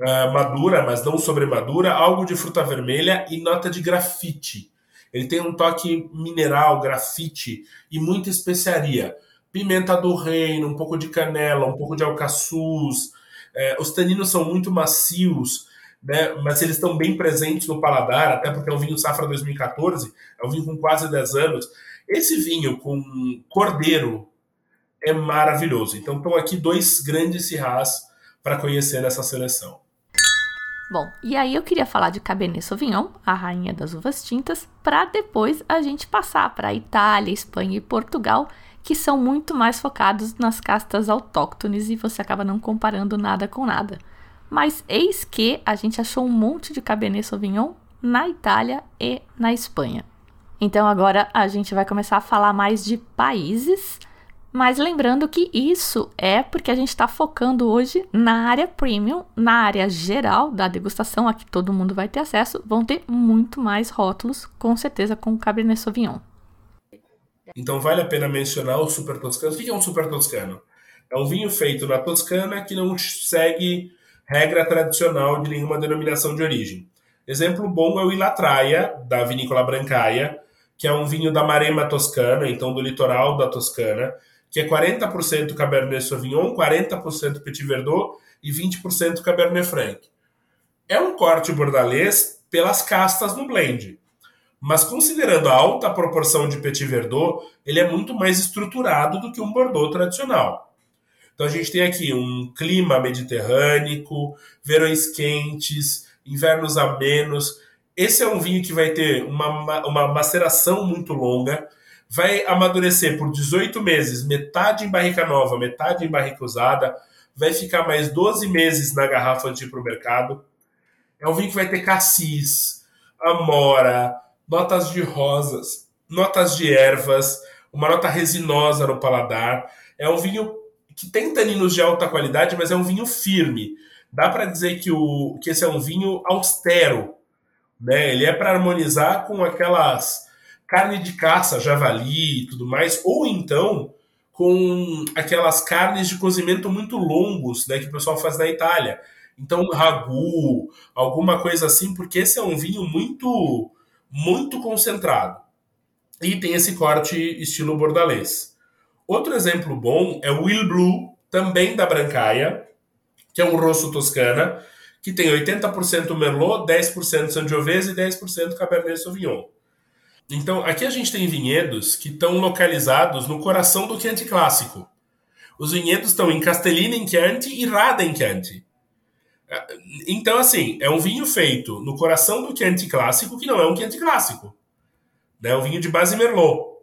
uh, madura, mas não sobremadura, algo de fruta vermelha e nota de grafite. Ele tem um toque mineral, grafite e muita especiaria. Pimenta do reino, um pouco de canela, um pouco de alcaçuz. É, os taninos são muito macios, né, mas eles estão bem presentes no paladar, até porque é um vinho safra 2014, é um vinho com quase 10 anos. Esse vinho com cordeiro é maravilhoso. Então estão aqui dois grandes cirrás para conhecer nessa seleção. Bom, e aí eu queria falar de Cabernet Sauvignon, a rainha das uvas tintas, para depois a gente passar para Itália, Espanha e Portugal, que são muito mais focados nas castas autóctones e você acaba não comparando nada com nada. Mas eis que a gente achou um monte de Cabernet Sauvignon na Itália e na Espanha. Então agora a gente vai começar a falar mais de países, mas lembrando que isso é porque a gente está focando hoje na área premium, na área geral da degustação, a que todo mundo vai ter acesso, vão ter muito mais rótulos, com certeza com o Cabernet Sauvignon. Então vale a pena mencionar o Super Toscano. O que é um Super Toscano? É um vinho feito na Toscana que não segue regra tradicional de nenhuma denominação de origem. Exemplo bom é o Ilatraia, da vinícola Brancaia, que é um vinho da Marema Toscana, então do litoral da Toscana, que é 40% Cabernet Sauvignon, 40% Petit Verdot e 20% Cabernet Franc. É um corte bordalês pelas castas no blend. Mas considerando a alta proporção de Petit Verdot, ele é muito mais estruturado do que um Bordeaux tradicional. Então a gente tem aqui um clima mediterrâneo, verões quentes, invernos amenos, esse é um vinho que vai ter uma, uma maceração muito longa, vai amadurecer por 18 meses, metade em barrica nova, metade em barrica usada, vai ficar mais 12 meses na garrafa antes de ir para o mercado. É um vinho que vai ter cassis, amora, notas de rosas, notas de ervas, uma nota resinosa no paladar. É um vinho que tem taninos de alta qualidade, mas é um vinho firme. Dá para dizer que, o, que esse é um vinho austero, né? Ele é para harmonizar com aquelas carne de caça, javali e tudo mais, ou então com aquelas carnes de cozimento muito longos, né, que o pessoal faz na Itália. Então, ragu, alguma coisa assim, porque esse é um vinho muito muito concentrado. E tem esse corte estilo bordalês. Outro exemplo bom é o Will Blue, também da Brancaia, que é um rosso toscana, que tem 80% Merlot, 10% Sangiovese e 10% Cabernet Sauvignon. Então, aqui a gente tem vinhedos que estão localizados no coração do Chianti clássico. Os vinhedos estão em Castellina em Chianti e Rada em Chianti. Então, assim, é um vinho feito no coração do Chianti clássico, que não é um Chianti clássico. É um vinho de base Merlot.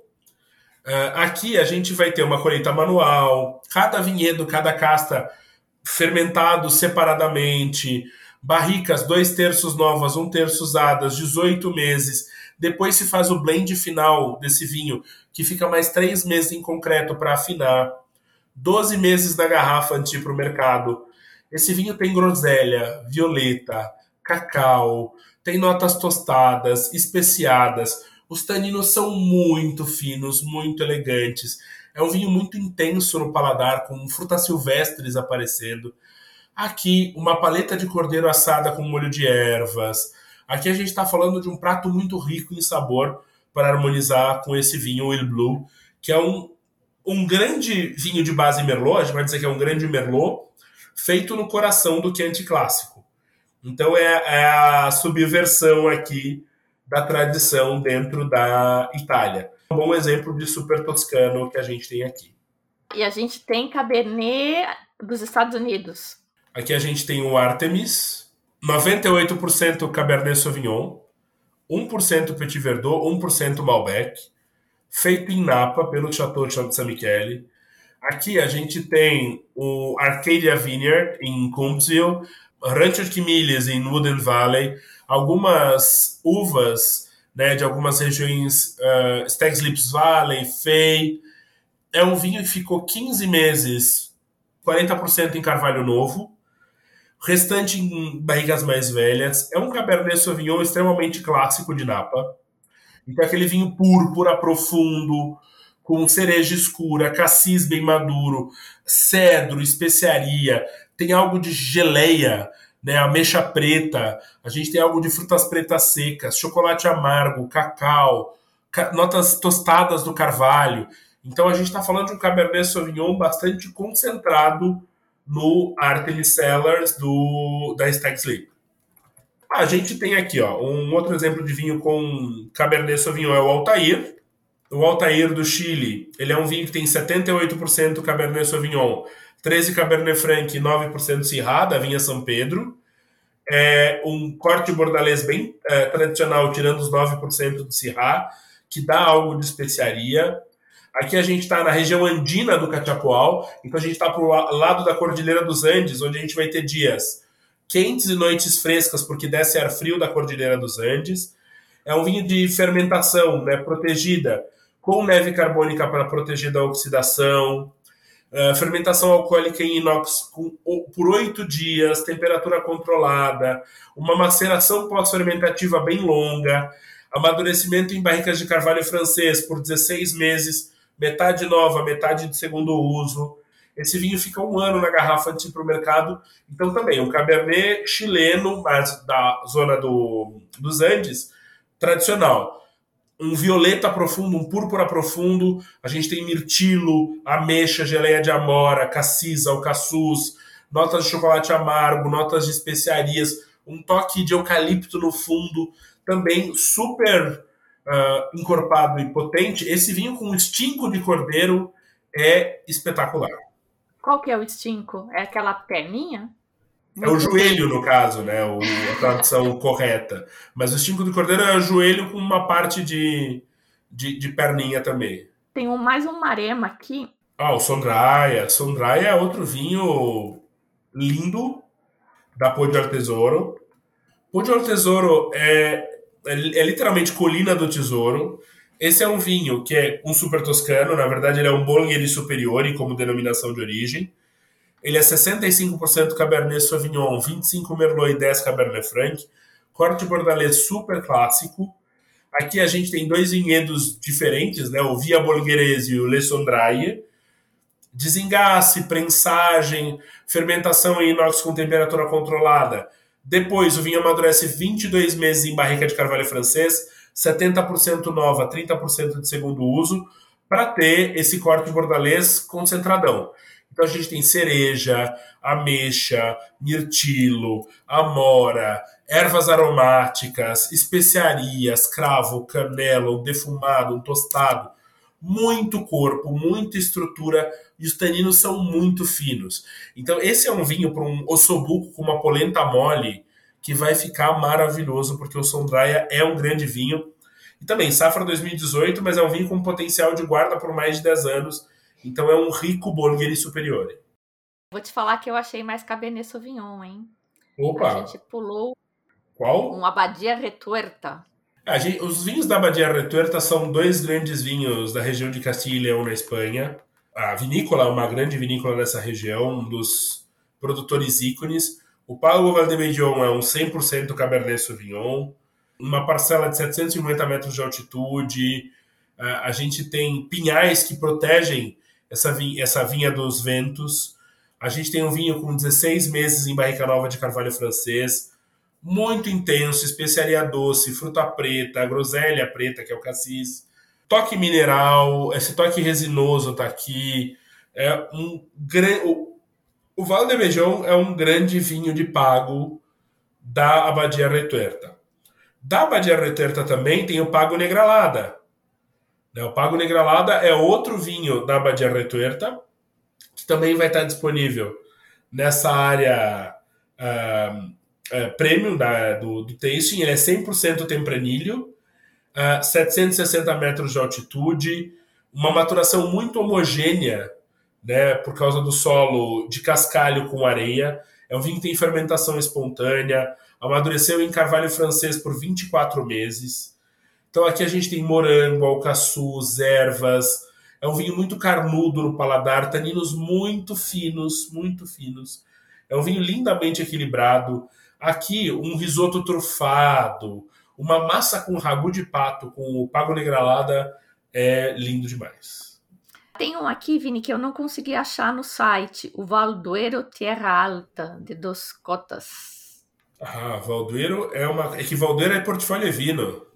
Uh, aqui a gente vai ter uma colheita manual, cada vinhedo, cada casta fermentados separadamente, barricas, dois terços novas, um terço usadas, 18 meses. Depois se faz o blend final desse vinho, que fica mais três meses em concreto para afinar. 12 meses na garrafa antes para o mercado. Esse vinho tem groselha, violeta, cacau, tem notas tostadas, especiadas. Os taninos são muito finos, muito elegantes. É um vinho muito intenso no paladar, com frutas silvestres aparecendo. Aqui, uma paleta de cordeiro assada com molho de ervas. Aqui a gente está falando de um prato muito rico em sabor para harmonizar com esse vinho Will Blue, que é um, um grande vinho de base Merlot, a gente vai dizer que é um grande Merlot, feito no coração do Chianti clássico. Então é, é a subversão aqui da tradição dentro da Itália. Um bom exemplo de super toscano que a gente tem aqui. E a gente tem Cabernet dos Estados Unidos. Aqui a gente tem o Artemis, 98% Cabernet Sauvignon, 1% Petit Verdot, 1% Malbec, feito em Napa pelo Chateau de Saint Michele. Aqui a gente tem o Arcadia Vineyard em Coombsville, Rancho de Quimilhas em Wooden Valley, algumas uvas né, de algumas regiões, uh, Stags Lips Valley, Fay. É um vinho que ficou 15 meses, 40% em carvalho novo, restante em barrigas mais velhas. É um Cabernet Sauvignon extremamente clássico de Napa. Então, aquele vinho púrpura profundo, com cereja escura, cassis bem maduro, cedro, especiaria, tem algo de geleia, né, ameixa preta, a gente tem algo de frutas pretas secas, chocolate amargo, cacau, ca notas tostadas do carvalho. Então a gente está falando de um Cabernet Sauvignon bastante concentrado no Artemis Cellars do, da Stag Sleep. A gente tem aqui ó, um outro exemplo de vinho com Cabernet Sauvignon é o Altair. O Altair do Chile, ele é um vinho que tem 78% Cabernet Sauvignon, 13 Cabernet Franc e 9% Syrah, da vinha São Pedro. É um corte bordalês bem é, tradicional, tirando os 9% do Syrah, que dá algo de especiaria. Aqui a gente está na região andina do Cachapoal, então a gente está para o lado da Cordilheira dos Andes, onde a gente vai ter dias quentes e noites frescas, porque desce ar frio da Cordilheira dos Andes. É um vinho de fermentação né, protegida, com neve carbônica para proteger da oxidação. Uh, fermentação alcoólica em inox com, por oito dias, temperatura controlada, uma maceração pós-fermentativa bem longa, amadurecimento em barricas de carvalho francês por 16 meses metade nova, metade de segundo uso. Esse vinho fica um ano na garrafa antes de ir para o mercado. Então, também, um Cabernet chileno, mas da zona do, dos Andes, tradicional. Um violeta profundo, um púrpura profundo. A gente tem mirtilo, ameixa, geleia de amora, cassis, alcaçuz, notas de chocolate amargo, notas de especiarias, um toque de eucalipto no fundo. Também super uh, encorpado e potente, esse vinho com estinco de cordeiro é espetacular. Qual que é o estinco? É aquela perninha? É o joelho, no caso, né? O, a tradução correta. Mas o estinco de cordeiro é o joelho com uma parte de, de, de perninha também. Tem um, mais um marema aqui. Ah, o Sondraia. Sondraia é outro vinho lindo da Pô de Artesoro. Pô de Artesoro é é, é literalmente Colina do Tesouro. Esse é um vinho que é um super toscano, na verdade ele é um Bolgheri Superiore como denominação de origem. Ele é 65% Cabernet Sauvignon, 25 Merlot e 10 Cabernet Franc. Corte bordalês super clássico. Aqui a gente tem dois vinhedos diferentes, né? o Via Bolgherese e o Le Sondraie. Desengasse, prensagem, fermentação em inox com temperatura controlada depois, o vinho amadurece 22 meses em barrica de carvalho francês, 70% nova, 30% de segundo uso, para ter esse corte bordalês concentradão. Então a gente tem cereja, ameixa, mirtilo, amora, ervas aromáticas, especiarias, cravo, canela, defumado, um tostado. Muito corpo, muita estrutura e os taninos são muito finos. Então, esse é um vinho para um ossobuco com uma polenta mole que vai ficar maravilhoso, porque o Sondraia é um grande vinho. E também, safra 2018, mas é um vinho com potencial de guarda por mais de 10 anos. Então, é um rico Bolgheri superior. Vou te falar que eu achei mais Cabernet Sauvignon, hein? Opa! A gente pulou Qual? Um Abadia Retuerta. Gente, os vinhos da Abadia Retuerta são dois grandes vinhos da região de Castilha e Leão, na Espanha a vinícola, uma grande vinícola nessa região, um dos produtores ícones. O Paulo Valdemedion é um 100% Cabernet Sauvignon, uma parcela de 750 metros de altitude. A gente tem pinhais que protegem essa vinha, essa vinha dos ventos. A gente tem um vinho com 16 meses em barrica nova de carvalho francês, muito intenso, especiaria doce, fruta preta, groselha preta, que é o cassis, toque mineral, esse toque resinoso tá aqui. É um grande. O, o Val de Beijão é um grande vinho de pago da Abadia Retuerta. Da Abadia Retuerta também tem o Pago Negralada. Né, o Pago Negralada é outro vinho da Abadia Retuerta, que também vai estar disponível nessa área uh, uh, premium da, do, do tasting. Ele é 100% tempranilho, uh, 760 metros de altitude, uma maturação muito homogênea, né, por causa do solo de cascalho com areia. É um vinho que tem fermentação espontânea, amadureceu em carvalho francês por 24 meses. Então aqui a gente tem morango, alcaçuz, ervas. É um vinho muito carnudo no paladar, taninos muito finos, muito finos. É um vinho lindamente equilibrado. Aqui, um risoto trufado, uma massa com ragu de pato com o pago negralada é lindo demais. Tem um aqui, Vini, que eu não consegui achar no site, o Valduero Tierra Alta, de Dos Cotas. Ah, Valduero é uma. É que Valduero é portfólio Evino.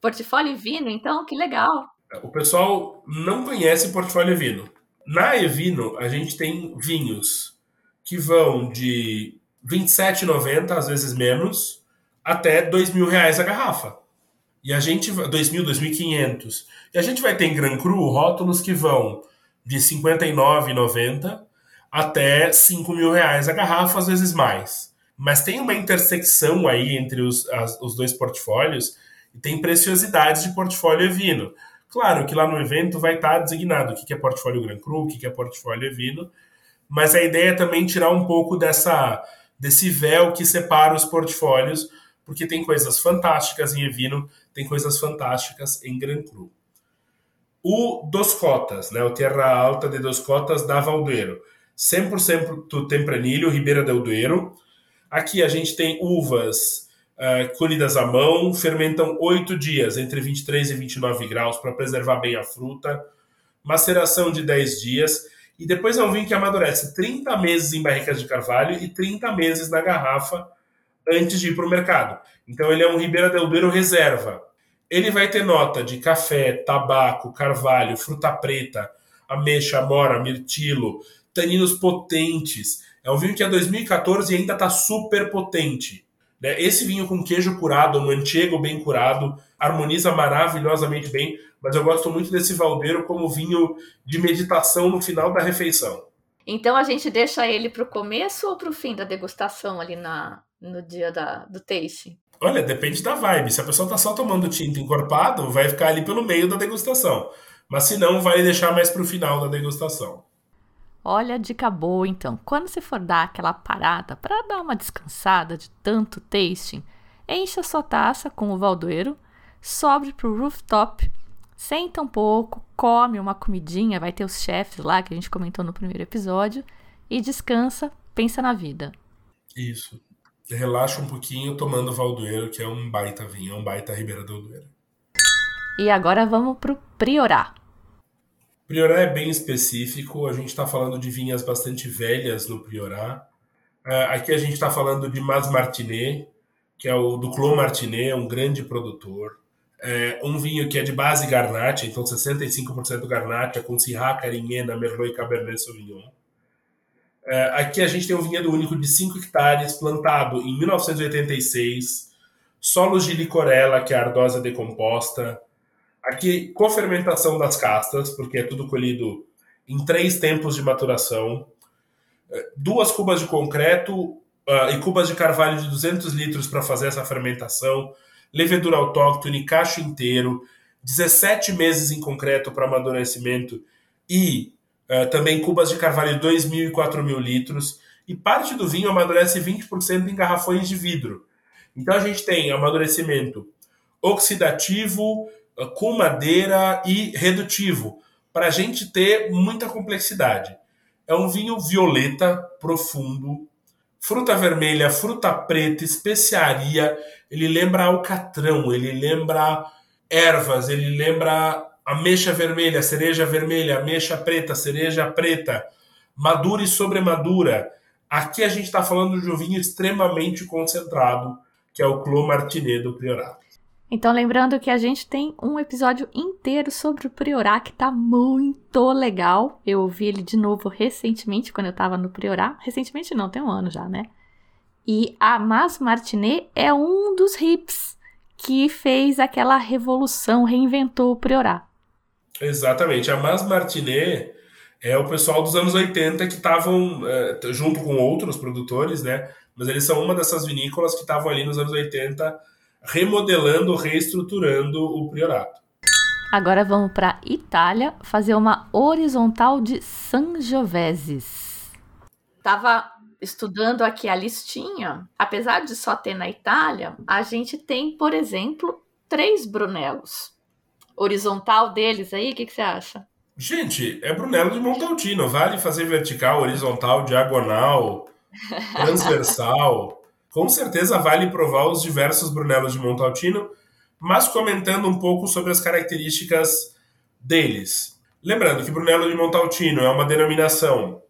Portfólio Evino, então, que legal. O pessoal não conhece portfólio Evino. Na Evino, a gente tem vinhos que vão de R$ 27,90, às vezes menos, até R$ mil reais a garrafa. E a gente. R$ 2.000, 2.500. E a gente vai ter em Gran Cru rótulos que vão de R$ 59,90 até R$ mil reais a garrafa, às vezes mais. Mas tem uma intersecção aí entre os, as, os dois portfólios e tem preciosidades de portfólio Evino. Claro que lá no evento vai estar designado o que é portfólio Gran Cru, o que é portfólio Evino, mas a ideia é também tirar um pouco dessa desse véu que separa os portfólios, porque tem coisas fantásticas em Evino, tem coisas fantásticas em Gran Cru. O Dos Cotas, né, o Terra Alta de Dos Cotas da Valdeiro, 100% tempranilho, Ribeira del Duero. Aqui a gente tem uvas uh, colhidas à mão, fermentam 8 dias, entre 23 e 29 graus, para preservar bem a fruta. Maceração de 10 dias e depois é um vinho que amadurece 30 meses em barricas de carvalho e 30 meses na garrafa antes de ir para o mercado. Então ele é um Ribeira del Duero reserva. Ele vai ter nota de café, tabaco, carvalho, fruta preta, ameixa, amora, mirtilo, taninos potentes. É um vinho que é 2014 e ainda está super potente. Né? Esse vinho com queijo curado, manchego bem curado, harmoniza maravilhosamente bem mas eu gosto muito desse Valdeiro como vinho de meditação no final da refeição. Então a gente deixa ele para o começo ou para o fim da degustação ali na, no dia da, do tasting? Olha, depende da vibe. Se a pessoa está só tomando tinta encorpado, vai ficar ali pelo meio da degustação. Mas se não, vai deixar mais para o final da degustação. Olha, dica boa então. Quando você for dar aquela parada para dar uma descansada de tanto tasting, encha sua taça com o Valdoeiro, sobre para o rooftop senta um pouco, come uma comidinha, vai ter os chefes lá que a gente comentou no primeiro episódio, e descansa, pensa na vida. Isso. Relaxa um pouquinho tomando Valdoeiro, que é um baita vinho, é um baita Ribeira do Aldoeiro. E agora vamos pro Priorá. Priorá é bem específico, a gente está falando de vinhas bastante velhas no Priorá. Uh, aqui a gente está falando de Mas Martinet, que é o do Clos Martinet, é um grande produtor. É um vinho que é de base Garnacha, então 65% Garnacha, com Syrah, Carignan, Merlot e Cabernet Sauvignon. É, aqui a gente tem um vinhedo único de 5 hectares, plantado em 1986, solos de licorela, que é a ardosa decomposta. Aqui, cofermentação das castas, porque é tudo colhido em três tempos de maturação. É, duas cubas de concreto uh, e cubas de carvalho de 200 litros para fazer essa fermentação levedura autóctone, cacho inteiro, 17 meses em concreto para amadurecimento e uh, também cubas de carvalho de 2.000 e 4.000 litros. E parte do vinho amadurece 20% em garrafões de vidro. Então a gente tem amadurecimento oxidativo, com madeira e redutivo, para a gente ter muita complexidade. É um vinho violeta, profundo, fruta vermelha, fruta preta, especiaria, ele lembra alcatrão, ele lembra ervas, ele lembra ameixa vermelha, cereja vermelha, ameixa preta, cereja preta, madura e sobremadura. Aqui a gente está falando de um vinho extremamente concentrado, que é o Clos Martinet do Priorat. Então, lembrando que a gente tem um episódio inteiro sobre o Priorat que tá muito legal. Eu ouvi ele de novo recentemente, quando eu tava no Priorat. Recentemente não, tem um ano já, né? E a Mas Martinet é um dos hips que fez aquela revolução, reinventou o Priorat. Exatamente. A Mas Martinet é o pessoal dos anos 80 que estavam, é, junto com outros produtores, né? Mas eles são uma dessas vinícolas que estavam ali nos anos 80 remodelando, reestruturando o priorato. Agora vamos para Itália fazer uma horizontal de Sangioveses. Tava estudando aqui a listinha. Apesar de só ter na Itália, a gente tem, por exemplo, três Brunelos. Horizontal deles aí, o que, que você acha? Gente, é Brunello de Montaltino. Vale fazer vertical, horizontal, diagonal, transversal. Com certeza vale provar os diversos Brunelos de Montaltino, mas comentando um pouco sobre as características deles. Lembrando que Brunello de Montaltino é uma denominação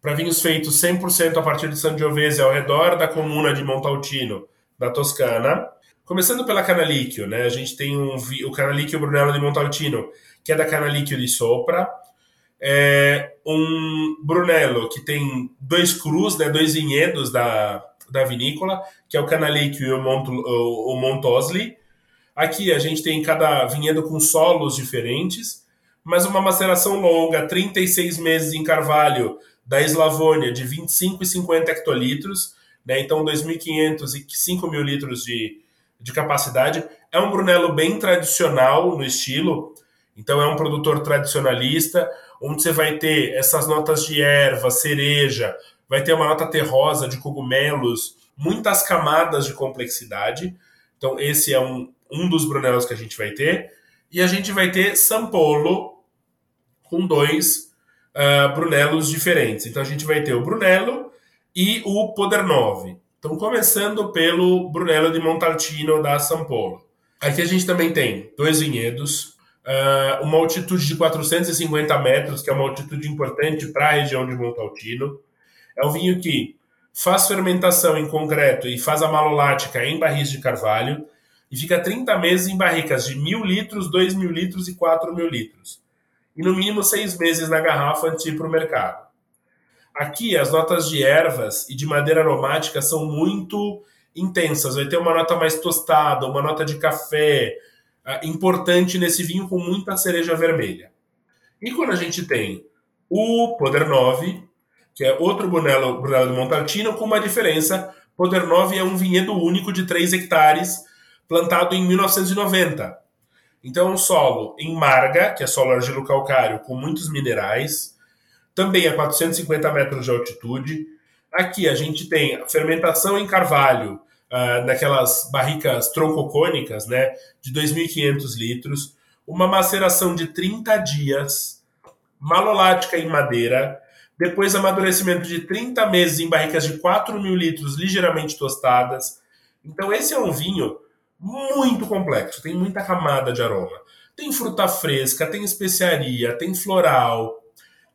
para vinhos feitos 100% a partir de Sangiovese ao redor da comuna de Montaltino, da Toscana. Começando pela Canalicchio, né? A gente tem um, o Canalicchio Brunello de Montaltino, que é da Canalicchio de Sopra. É um Brunello que tem dois crus, né, dois vinhedos da, da vinícola, que é o Canalicchio e o, Mont, o, o Montosli. Aqui a gente tem cada vinhedo com solos diferentes, mas uma maceração longa, 36 meses em carvalho, da Eslavônia, de 25 e 50 hectolitros, né, então 2.500 e 5 mil litros de, de capacidade. É um Brunello bem tradicional no estilo, então é um produtor tradicionalista, onde você vai ter essas notas de erva, cereja, vai ter uma nota terrosa de cogumelos, muitas camadas de complexidade. Então esse é um, um dos Brunelos que a gente vai ter. E a gente vai ter Sampolo com dois uh, Brunelos diferentes. Então a gente vai ter o Brunello e o Poder 9. Então começando pelo Brunello de Montalcino da Sampolo. Aqui a gente também tem dois vinhedos, uh, uma altitude de 450 metros, que é uma altitude importante para a região de Montaltino. É um vinho que faz fermentação em concreto e faz a malolática em barris de carvalho e fica 30 meses em barricas de 1.000 litros, 2.000 litros e 4.000 litros. E no mínimo seis meses na garrafa antes de ir para o mercado. Aqui, as notas de ervas e de madeira aromática são muito intensas. Vai ter uma nota mais tostada, uma nota de café, uh, importante nesse vinho com muita cereja vermelha. E quando a gente tem o Poder 9, que é outro Brunello, Brunello de Montalcino, com uma diferença. Poder 9 é um vinhedo único de 3 hectares, plantado em 1990. Então, é um solo em marga, que é solo argilo-calcário, com muitos minerais, também a 450 metros de altitude. Aqui a gente tem fermentação em carvalho, uh, naquelas barricas troncocônicas, né, de 2.500 litros, uma maceração de 30 dias, malolática em madeira, depois amadurecimento de 30 meses em barricas de 4 mil litros ligeiramente tostadas. Então esse é um vinho muito complexo, tem muita camada de aroma. Tem fruta fresca, tem especiaria, tem floral,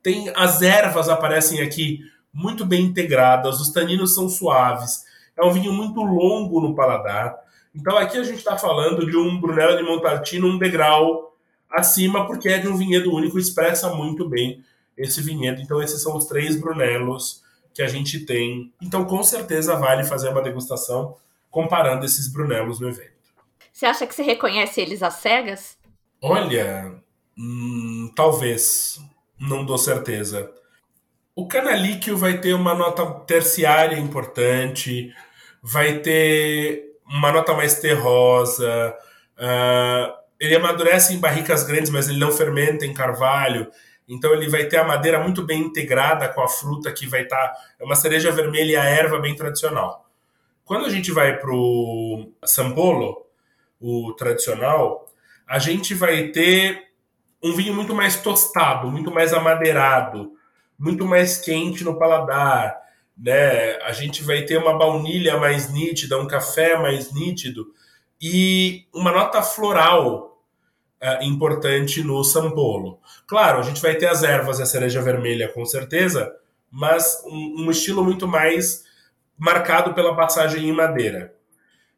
tem as ervas aparecem aqui muito bem integradas, os taninos são suaves, é um vinho muito longo no paladar. Então aqui a gente está falando de um Brunello de Montalcino um degrau acima, porque é de um vinhedo único, expressa muito bem esse vinhedo. Então esses são os três Brunelos que a gente tem. Então com certeza vale fazer uma degustação comparando esses Brunelos no evento. Você acha que você reconhece eles às cegas? Olha, hum, talvez. Não dou certeza. O Canalíquio vai ter uma nota terciária importante, vai ter uma nota mais terrosa. Uh, ele amadurece em barricas grandes, mas ele não fermenta em carvalho. Então ele vai ter a madeira muito bem integrada com a fruta que vai estar. Tá, é uma cereja vermelha e a erva bem tradicional. Quando a gente vai para o Sampolo, o tradicional, a gente vai ter um vinho muito mais tostado, muito mais amadeirado, muito mais quente no paladar né? A gente vai ter uma baunilha mais nítida, um café mais nítido e uma nota floral é, importante no Sampolo. Claro, a gente vai ter as ervas e a cereja vermelha com certeza, mas um, um estilo muito mais marcado pela passagem em madeira.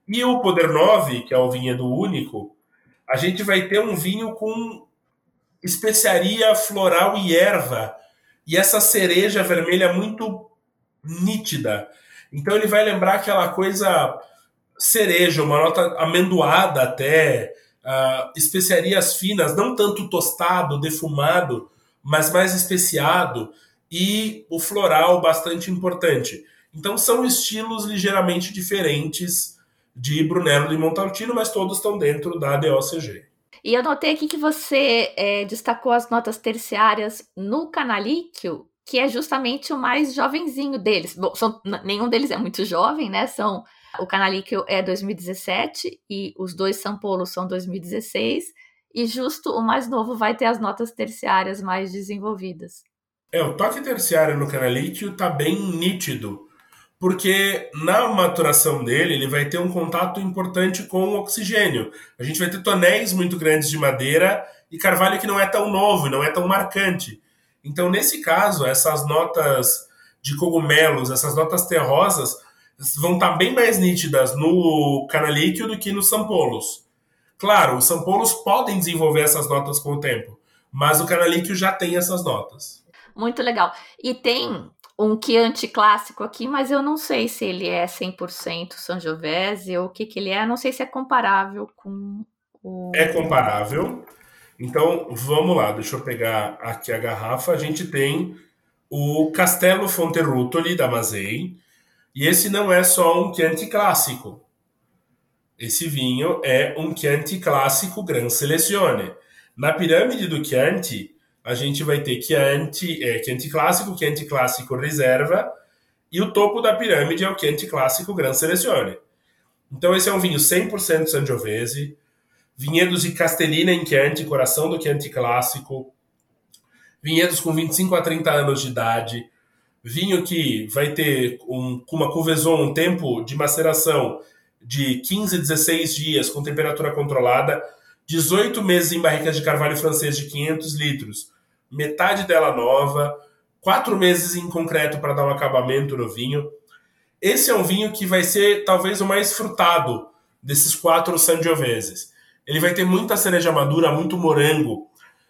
E o Poder 9, que é o vinhedo único, a gente vai ter um vinho com especiaria floral e erva. E essa cereja vermelha muito nítida. Então ele vai lembrar aquela coisa cereja, uma nota amendoada até, uh, especiarias finas, não tanto tostado, defumado, mas mais especiado, e o floral bastante importante. Então são estilos ligeiramente diferentes de Brunello e Montaltino, mas todos estão dentro da DOCG. E eu notei aqui que você é, destacou as notas terciárias no Canalíquio, que é justamente o mais jovenzinho deles. Bom, são, nenhum deles é muito jovem, né? São o Canalíquio é 2017 e os dois São Paulo são 2016. E justo o mais novo vai ter as notas terciárias mais desenvolvidas. É, o toque terciário no Canalíquio tá bem nítido porque na maturação dele ele vai ter um contato importante com o oxigênio. A gente vai ter tonéis muito grandes de madeira e carvalho que não é tão novo, não é tão marcante. Então, nesse caso, essas notas de cogumelos, essas notas terrosas, vão estar bem mais nítidas no canalíquio do que nos sampolos. Claro, os sampolos podem desenvolver essas notas com o tempo, mas o canalíquio já tem essas notas. Muito legal. E tem um Chianti clássico aqui, mas eu não sei se ele é 100% Sangiovese ou o que, que ele é. Não sei se é comparável com o. É comparável. Então, vamos lá, deixa eu pegar aqui a garrafa. A gente tem o Castello Fonterrutoli da Mazei. E esse não é só um Chianti clássico. Esse vinho é um Chianti clássico Gran Selezione. Na pirâmide do Chianti, a gente vai ter Chianti, é, Chianti clássico, Chianti clássico reserva, e o topo da pirâmide é o Chianti clássico Gran Selezione. Então esse é um vinho 100% Sangiovese, vinhedos de Castellina em Chianti, coração do Chianti clássico, vinhedos com 25 a 30 anos de idade, vinho que vai ter um, uma couvaison, um tempo de maceração de 15 a 16 dias com temperatura controlada, 18 meses em barricas de carvalho francês de 500 litros, metade dela nova, quatro meses em concreto para dar um acabamento no vinho. Esse é um vinho que vai ser talvez o mais frutado desses quatro Sangioveses. Ele vai ter muita cereja madura, muito morango.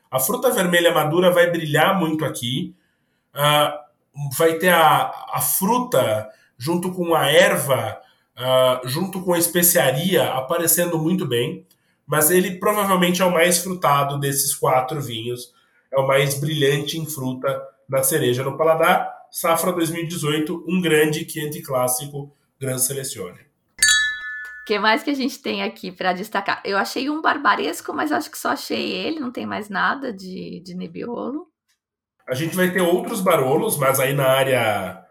A fruta vermelha madura vai brilhar muito aqui. Uh, vai ter a, a fruta junto com a erva, uh, junto com a especiaria aparecendo muito bem mas ele provavelmente é o mais frutado desses quatro vinhos, é o mais brilhante em fruta da cereja no paladar. Safra 2018, um grande Chianti clássico Gran Selezione. O que mais que a gente tem aqui para destacar? Eu achei um barbaresco, mas acho que só achei ele, não tem mais nada de, de Nebbiolo. A gente vai ter outros barolos, mas aí na área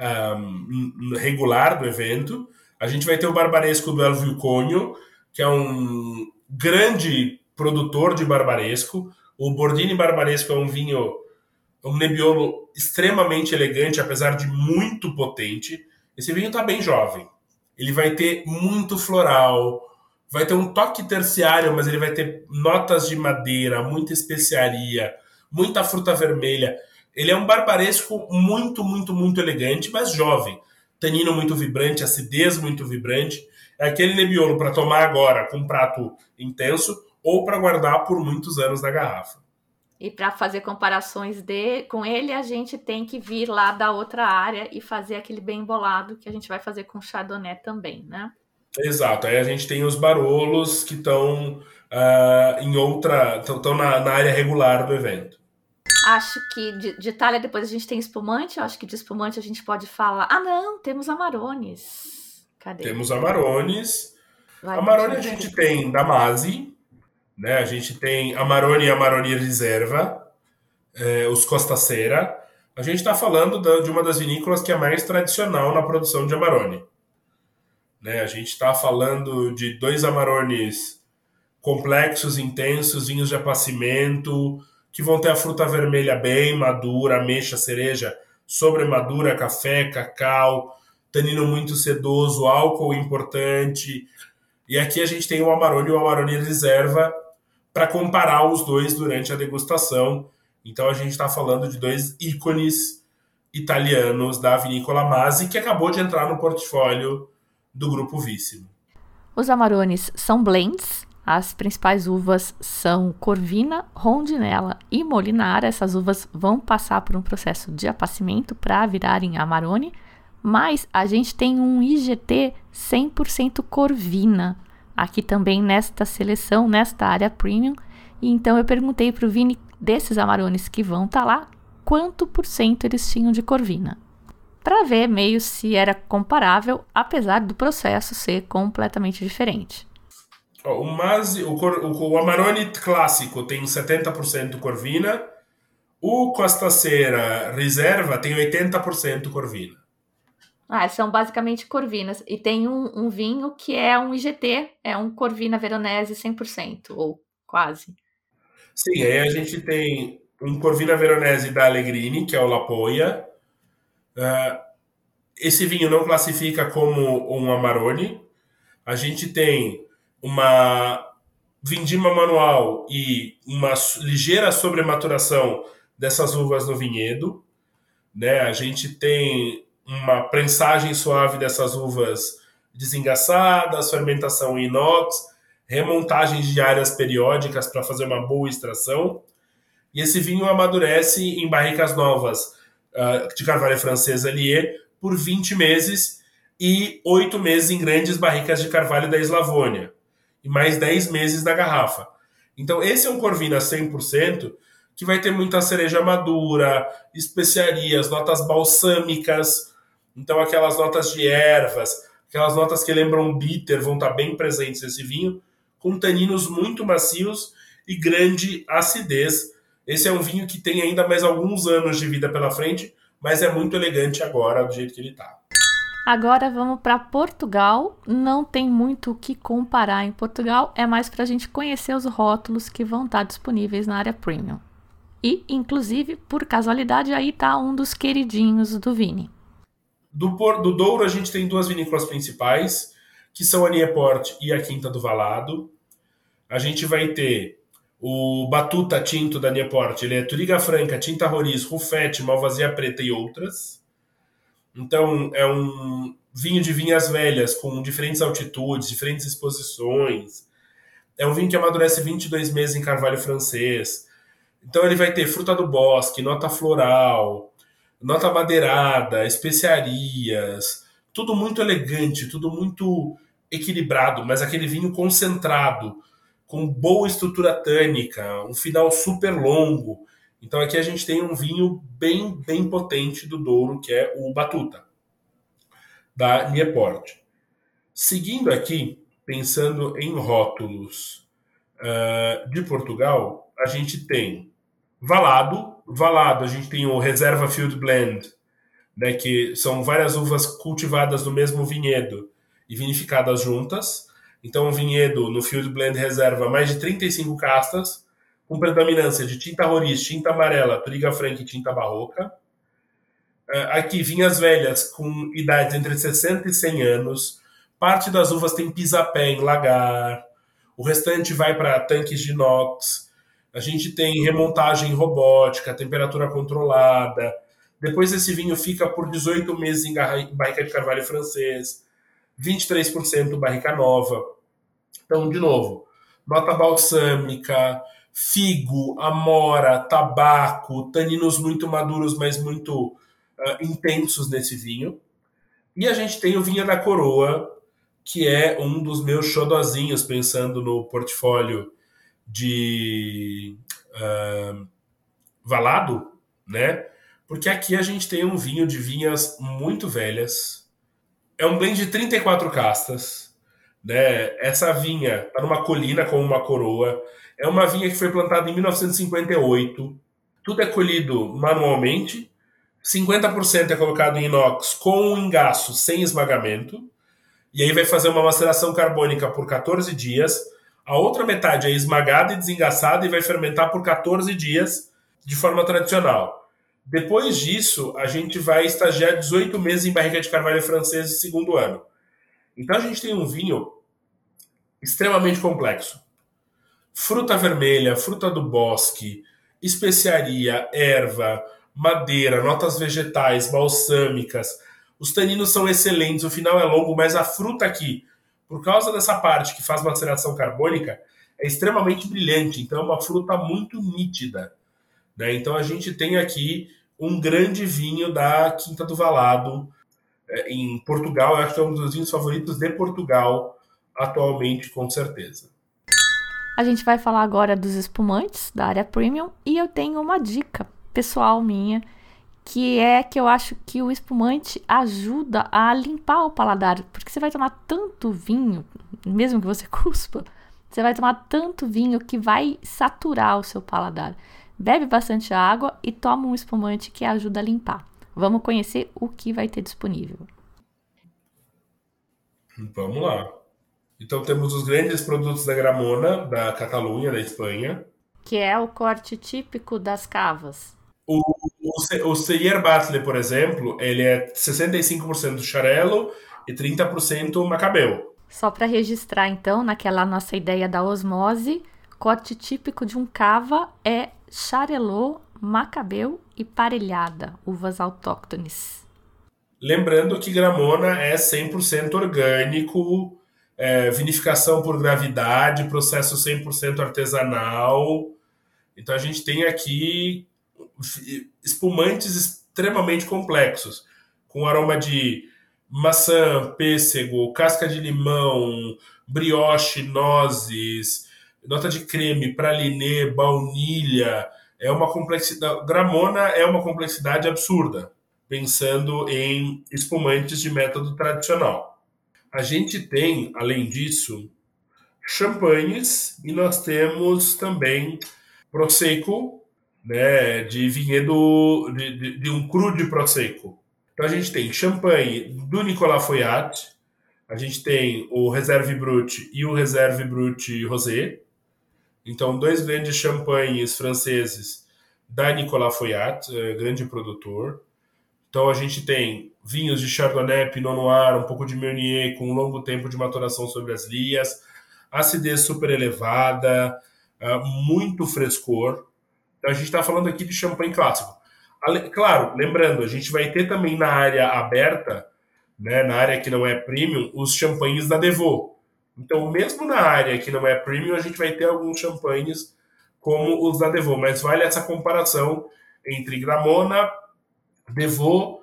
um, regular do evento. A gente vai ter o barbaresco do Elvio Conho, que é um grande produtor de barbaresco. O Bordini Barbaresco é um vinho, um Nebbiolo extremamente elegante, apesar de muito potente. Esse vinho está bem jovem. Ele vai ter muito floral, vai ter um toque terciário, mas ele vai ter notas de madeira, muita especiaria, muita fruta vermelha. Ele é um barbaresco muito, muito, muito elegante, mas jovem. Tanino muito vibrante, acidez muito vibrante. É aquele Nebbiolo para tomar agora com um prato intenso ou para guardar por muitos anos na garrafa. E para fazer comparações de, com ele, a gente tem que vir lá da outra área e fazer aquele bem bolado que a gente vai fazer com Chardonnay também, né? Exato. Aí a gente tem os barolos que estão uh, em outra. estão na, na, área regular do evento. Acho que de, de Itália depois a gente tem espumante. Eu acho que de espumante a gente pode falar. Ah, não, temos Amarones. Cadê? Temos Amarones. Vai, Amarone a gente tem Damasi, né? A gente tem Amarone e Amarone Reserva, é, os Costa Cera. A gente está falando da, de uma das vinícolas que é mais tradicional na produção de Amarone. Né? A gente está falando de dois Amarones complexos, intensos, vinhos de apacimento, que vão ter a fruta vermelha bem madura, ameixa, cereja, sobre madura, café, cacau, tanino muito sedoso, álcool importante. E aqui a gente tem o Amarone e o Amarone Reserva para comparar os dois durante a degustação. Então a gente está falando de dois ícones italianos da vinícola Masi que acabou de entrar no portfólio do grupo Víssimo. Os Amarones são blends. As principais uvas são Corvina, Rondinella e Molinara. Essas uvas vão passar por um processo de apacimento para virarem Amarone. Mas a gente tem um IGT 100% Corvina aqui também nesta seleção, nesta área premium. E então eu perguntei para o Vini desses Amarones que vão estar tá lá, quanto por cento eles tinham de Corvina para ver meio se era comparável, apesar do processo ser completamente diferente. O, Masi, o, o, o Amarone clássico tem 70% Corvina, o Costa Cera Reserva tem 80% Corvina. Ah, são basicamente Corvinas. E tem um, um, vinho que é um IGT, é um Corvina Veronese 100%, ou quase. Sim, aí a gente tem um Corvina Veronese da Allegrini, que é o Lapoia, Uh, esse vinho não classifica como um Amarone. A gente tem uma vindima manual e uma ligeira sobrematuração dessas uvas no vinhedo. Né? A gente tem uma prensagem suave dessas uvas desengaçadas, fermentação em inox, remontagens diárias periódicas para fazer uma boa extração. E esse vinho amadurece em barricas novas uh, de Carvalho Francesa Lier por 20 meses e 8 meses em grandes barricas de Carvalho da Eslavônia e mais 10 meses na garrafa. Então esse é um Corvina 100% que vai ter muita cereja madura, especiarias, notas balsâmicas, então aquelas notas de ervas, aquelas notas que lembram bitter vão estar bem presentes nesse vinho, com taninos muito macios e grande acidez esse é um vinho que tem ainda mais alguns anos de vida pela frente, mas é muito elegante agora, do jeito que ele está. Agora vamos para Portugal. Não tem muito o que comparar em Portugal, é mais para a gente conhecer os rótulos que vão estar disponíveis na área premium. E, inclusive, por casualidade, aí está um dos queridinhos do Vini. Do, do Douro, a gente tem duas vinícolas principais, que são a Nieport e a Quinta do Valado. A gente vai ter o Batuta Tinto da Nieport, ele é Turiga Franca, Tinta Roriz, Rufete, Malvasia Preta e outras. Então, é um vinho de vinhas velhas, com diferentes altitudes, diferentes exposições. É um vinho que amadurece 22 meses em carvalho francês. Então, ele vai ter fruta do bosque, nota floral, nota madeirada, especiarias, tudo muito elegante, tudo muito equilibrado, mas aquele vinho concentrado, com boa estrutura tânica, um final super longo. Então aqui a gente tem um vinho bem, bem potente do Douro, que é o Batuta, da Nieport. Seguindo aqui, pensando em rótulos uh, de Portugal, a gente tem Valado. Valado, a gente tem o Reserva Field Blend, né, que são várias uvas cultivadas no mesmo vinhedo e vinificadas juntas. Então, o vinhedo no Field Blend reserva mais de 35 castas, com predominância de tinta roriz, tinta amarela, Turiga Franca e tinta barroca. É, aqui, vinhas velhas com idades entre 60 e 100 anos. Parte das uvas tem pisapé em lagar. O restante vai para tanques de inox. A gente tem remontagem robótica, temperatura controlada. Depois esse vinho fica por 18 meses em barrica de carvalho francês. 23% barrica nova. Então, de novo, nota balsâmica, figo, amora, tabaco, taninos muito maduros, mas muito uh, intensos nesse vinho. E a gente tem o vinho da coroa, que é um dos meus xodozinhos, pensando no portfólio de uh, Valado, né? Porque aqui a gente tem um vinho de vinhas muito velhas, é um blend de 34 castas. Né? Essa vinha está numa colina com uma coroa. É uma vinha que foi plantada em 1958. Tudo é colhido manualmente. 50% é colocado em inox com um engaço sem esmagamento. E aí vai fazer uma maceração carbônica por 14 dias. A outra metade é esmagada e desengaçada e vai fermentar por 14 dias de forma tradicional. Depois disso, a gente vai estagiar 18 meses em barrica de carvalho francês de segundo ano. Então a gente tem um vinho extremamente complexo. Fruta vermelha, fruta do bosque, especiaria, erva, madeira, notas vegetais, balsâmicas. Os taninos são excelentes, o final é longo, mas a fruta aqui, por causa dessa parte que faz maceração carbônica, é extremamente brilhante. Então, é uma fruta muito nítida. Né? Então, a gente tem aqui um grande vinho da Quinta do Valado, é, em Portugal. Eu acho que é um dos vinhos favoritos de Portugal atualmente, com certeza. A gente vai falar agora dos espumantes da área premium e eu tenho uma dica pessoal minha que é que eu acho que o espumante ajuda a limpar o paladar, porque você vai tomar tanto vinho, mesmo que você cuspa, você vai tomar tanto vinho que vai saturar o seu paladar. Bebe bastante água e toma um espumante que ajuda a limpar. Vamos conhecer o que vai ter disponível. Vamos lá. Então temos os grandes produtos da Gramona, da Catalunha, da Espanha. Que é o corte típico das cavas. O, o, o Seyer Batle, por exemplo, ele é 65% Xarelo e 30% Macabeu. Só para registrar, então, naquela nossa ideia da osmose, corte típico de um cava é Xarelô, Macabeu e Parelhada, uvas autóctones. Lembrando que Gramona é 100% orgânico, é, vinificação por gravidade, processo 100% artesanal. Então a gente tem aqui espumantes extremamente complexos, com aroma de maçã, pêssego, casca de limão, brioche, nozes, nota de creme, pralinê, baunilha. É uma complexidade. Gramona é uma complexidade absurda, pensando em espumantes de método tradicional. A gente tem, além disso, champanhes e nós temos também prosecco, né, de vinhedo, de, de, de um cru de Prosecco. Então a gente tem champanhe do Nicolas Foyat, a gente tem o Reserve Brut e o Reserve Brut Rosé. Então, dois grandes champanhes franceses da Nicolas Foyat, é, grande produtor. Então, a gente tem vinhos de Chardonnay, Pinot Noir, um pouco de Meunier, com um longo tempo de maturação sobre as lias, acidez super elevada, é, muito frescor. Então a gente está falando aqui de champanhe clássico. Claro, lembrando, a gente vai ter também na área aberta, né, na área que não é premium, os champanhes da Devô. Então, mesmo na área que não é premium, a gente vai ter alguns champanhes como os da Devô, mas vale essa comparação entre Gramona, Devô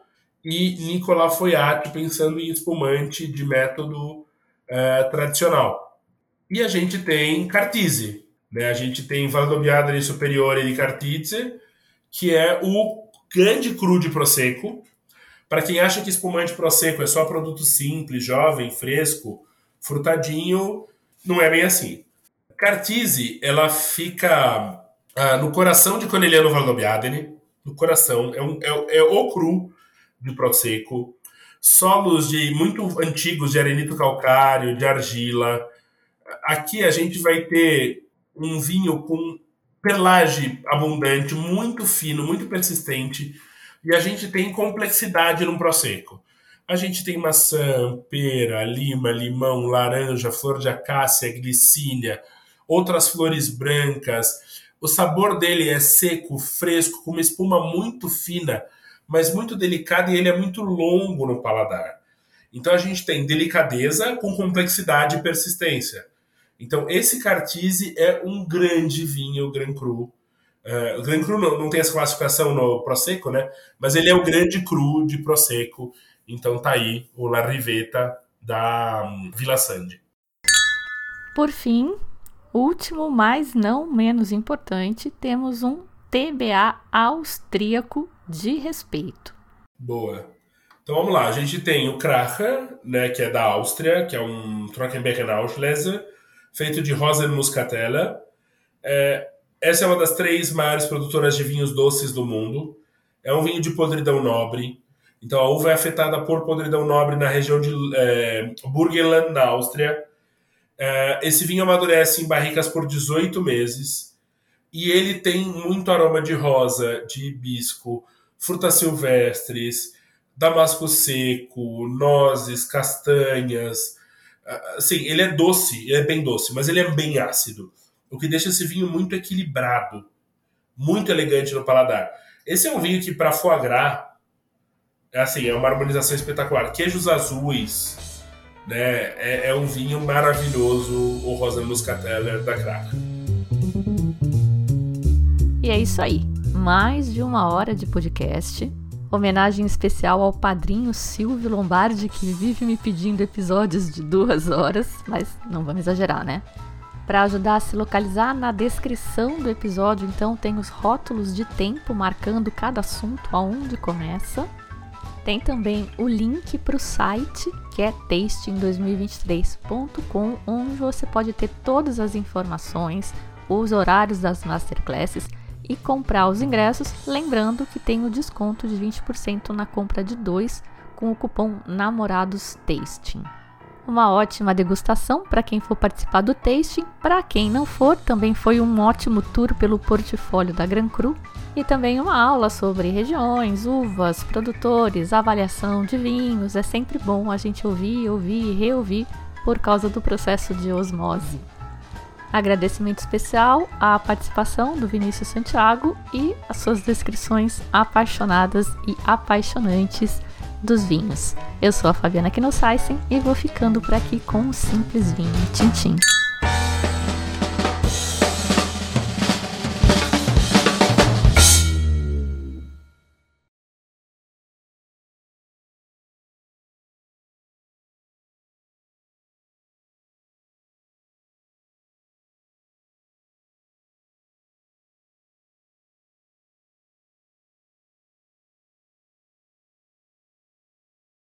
e Nicolas Foyat, pensando em espumante de método eh, tradicional. E a gente tem Cartise, né? A gente tem Valdobbiadere Superiore di Cartizze, que é o grande cru de Prosecco. Para quem acha que espumante Prosecco é só produto simples, jovem, fresco, frutadinho, não é bem assim. Cartizze, ela fica ah, no coração de Corneliano Valdobbiadene, no coração, é, um, é, é o cru de Prosecco. Solos de muito antigos de arenito calcário, de argila. Aqui a gente vai ter um vinho com pelagem abundante, muito fino, muito persistente, e a gente tem complexidade no Prosecco. A gente tem maçã, pera, lima, limão, laranja, flor de acácia, glicínia, outras flores brancas. O sabor dele é seco, fresco, com uma espuma muito fina, mas muito delicada e ele é muito longo no paladar. Então a gente tem delicadeza com complexidade e persistência. Então, esse Cartise é um grande vinho Gran Cru. Uh, o Gran Cru não, não, tem essa classificação no Prosecco, né? Mas ele é o grande cru de Prosecco. Então tá aí o La Rivetta da um, Vila Sande. Por fim, último, mas não menos importante, temos um TBA austríaco de respeito. Boa. Então vamos lá, a gente tem o Kracher, né, que é da Áustria, que é um Trockenbecken Auslese, feito de Rosa Muscatella. É, essa é uma das três maiores produtoras de vinhos doces do mundo. É um vinho de podridão nobre. Então a uva é afetada por podridão nobre na região de é, Burgenland, na Áustria. É, esse vinho amadurece em barricas por 18 meses. E ele tem muito aroma de rosa, de hibisco, frutas silvestres, damasco seco, nozes, castanhas, Assim, ele é doce, ele é bem doce, mas ele é bem ácido. O que deixa esse vinho muito equilibrado, muito elegante no paladar. Esse é um vinho que, para foie gras, é assim, é uma harmonização espetacular. Queijos azuis, Né? É, é um vinho maravilhoso, o Rosa Muscateller da Kraken. E é isso aí. Mais de uma hora de podcast. Homenagem especial ao padrinho Silvio Lombardi, que vive me pedindo episódios de duas horas, mas não vamos exagerar, né? Para ajudar a se localizar, na descrição do episódio, então, tem os rótulos de tempo marcando cada assunto, aonde começa. Tem também o link para o site, que é tasting2023.com, onde você pode ter todas as informações, os horários das masterclasses e comprar os ingressos, lembrando que tem o desconto de 20% na compra de dois com o cupom Namorados Tasting. Uma ótima degustação para quem for participar do tasting, para quem não for, também foi um ótimo tour pelo portfólio da Gran Cru e também uma aula sobre regiões, uvas, produtores, avaliação de vinhos. É sempre bom a gente ouvir, ouvir e reouvir por causa do processo de osmose. Agradecimento especial à participação do Vinícius Santiago e as suas descrições apaixonadas e apaixonantes dos vinhos. Eu sou a Fabiana Knossaisen e vou ficando por aqui com um simples vinho. Tchim, tchim.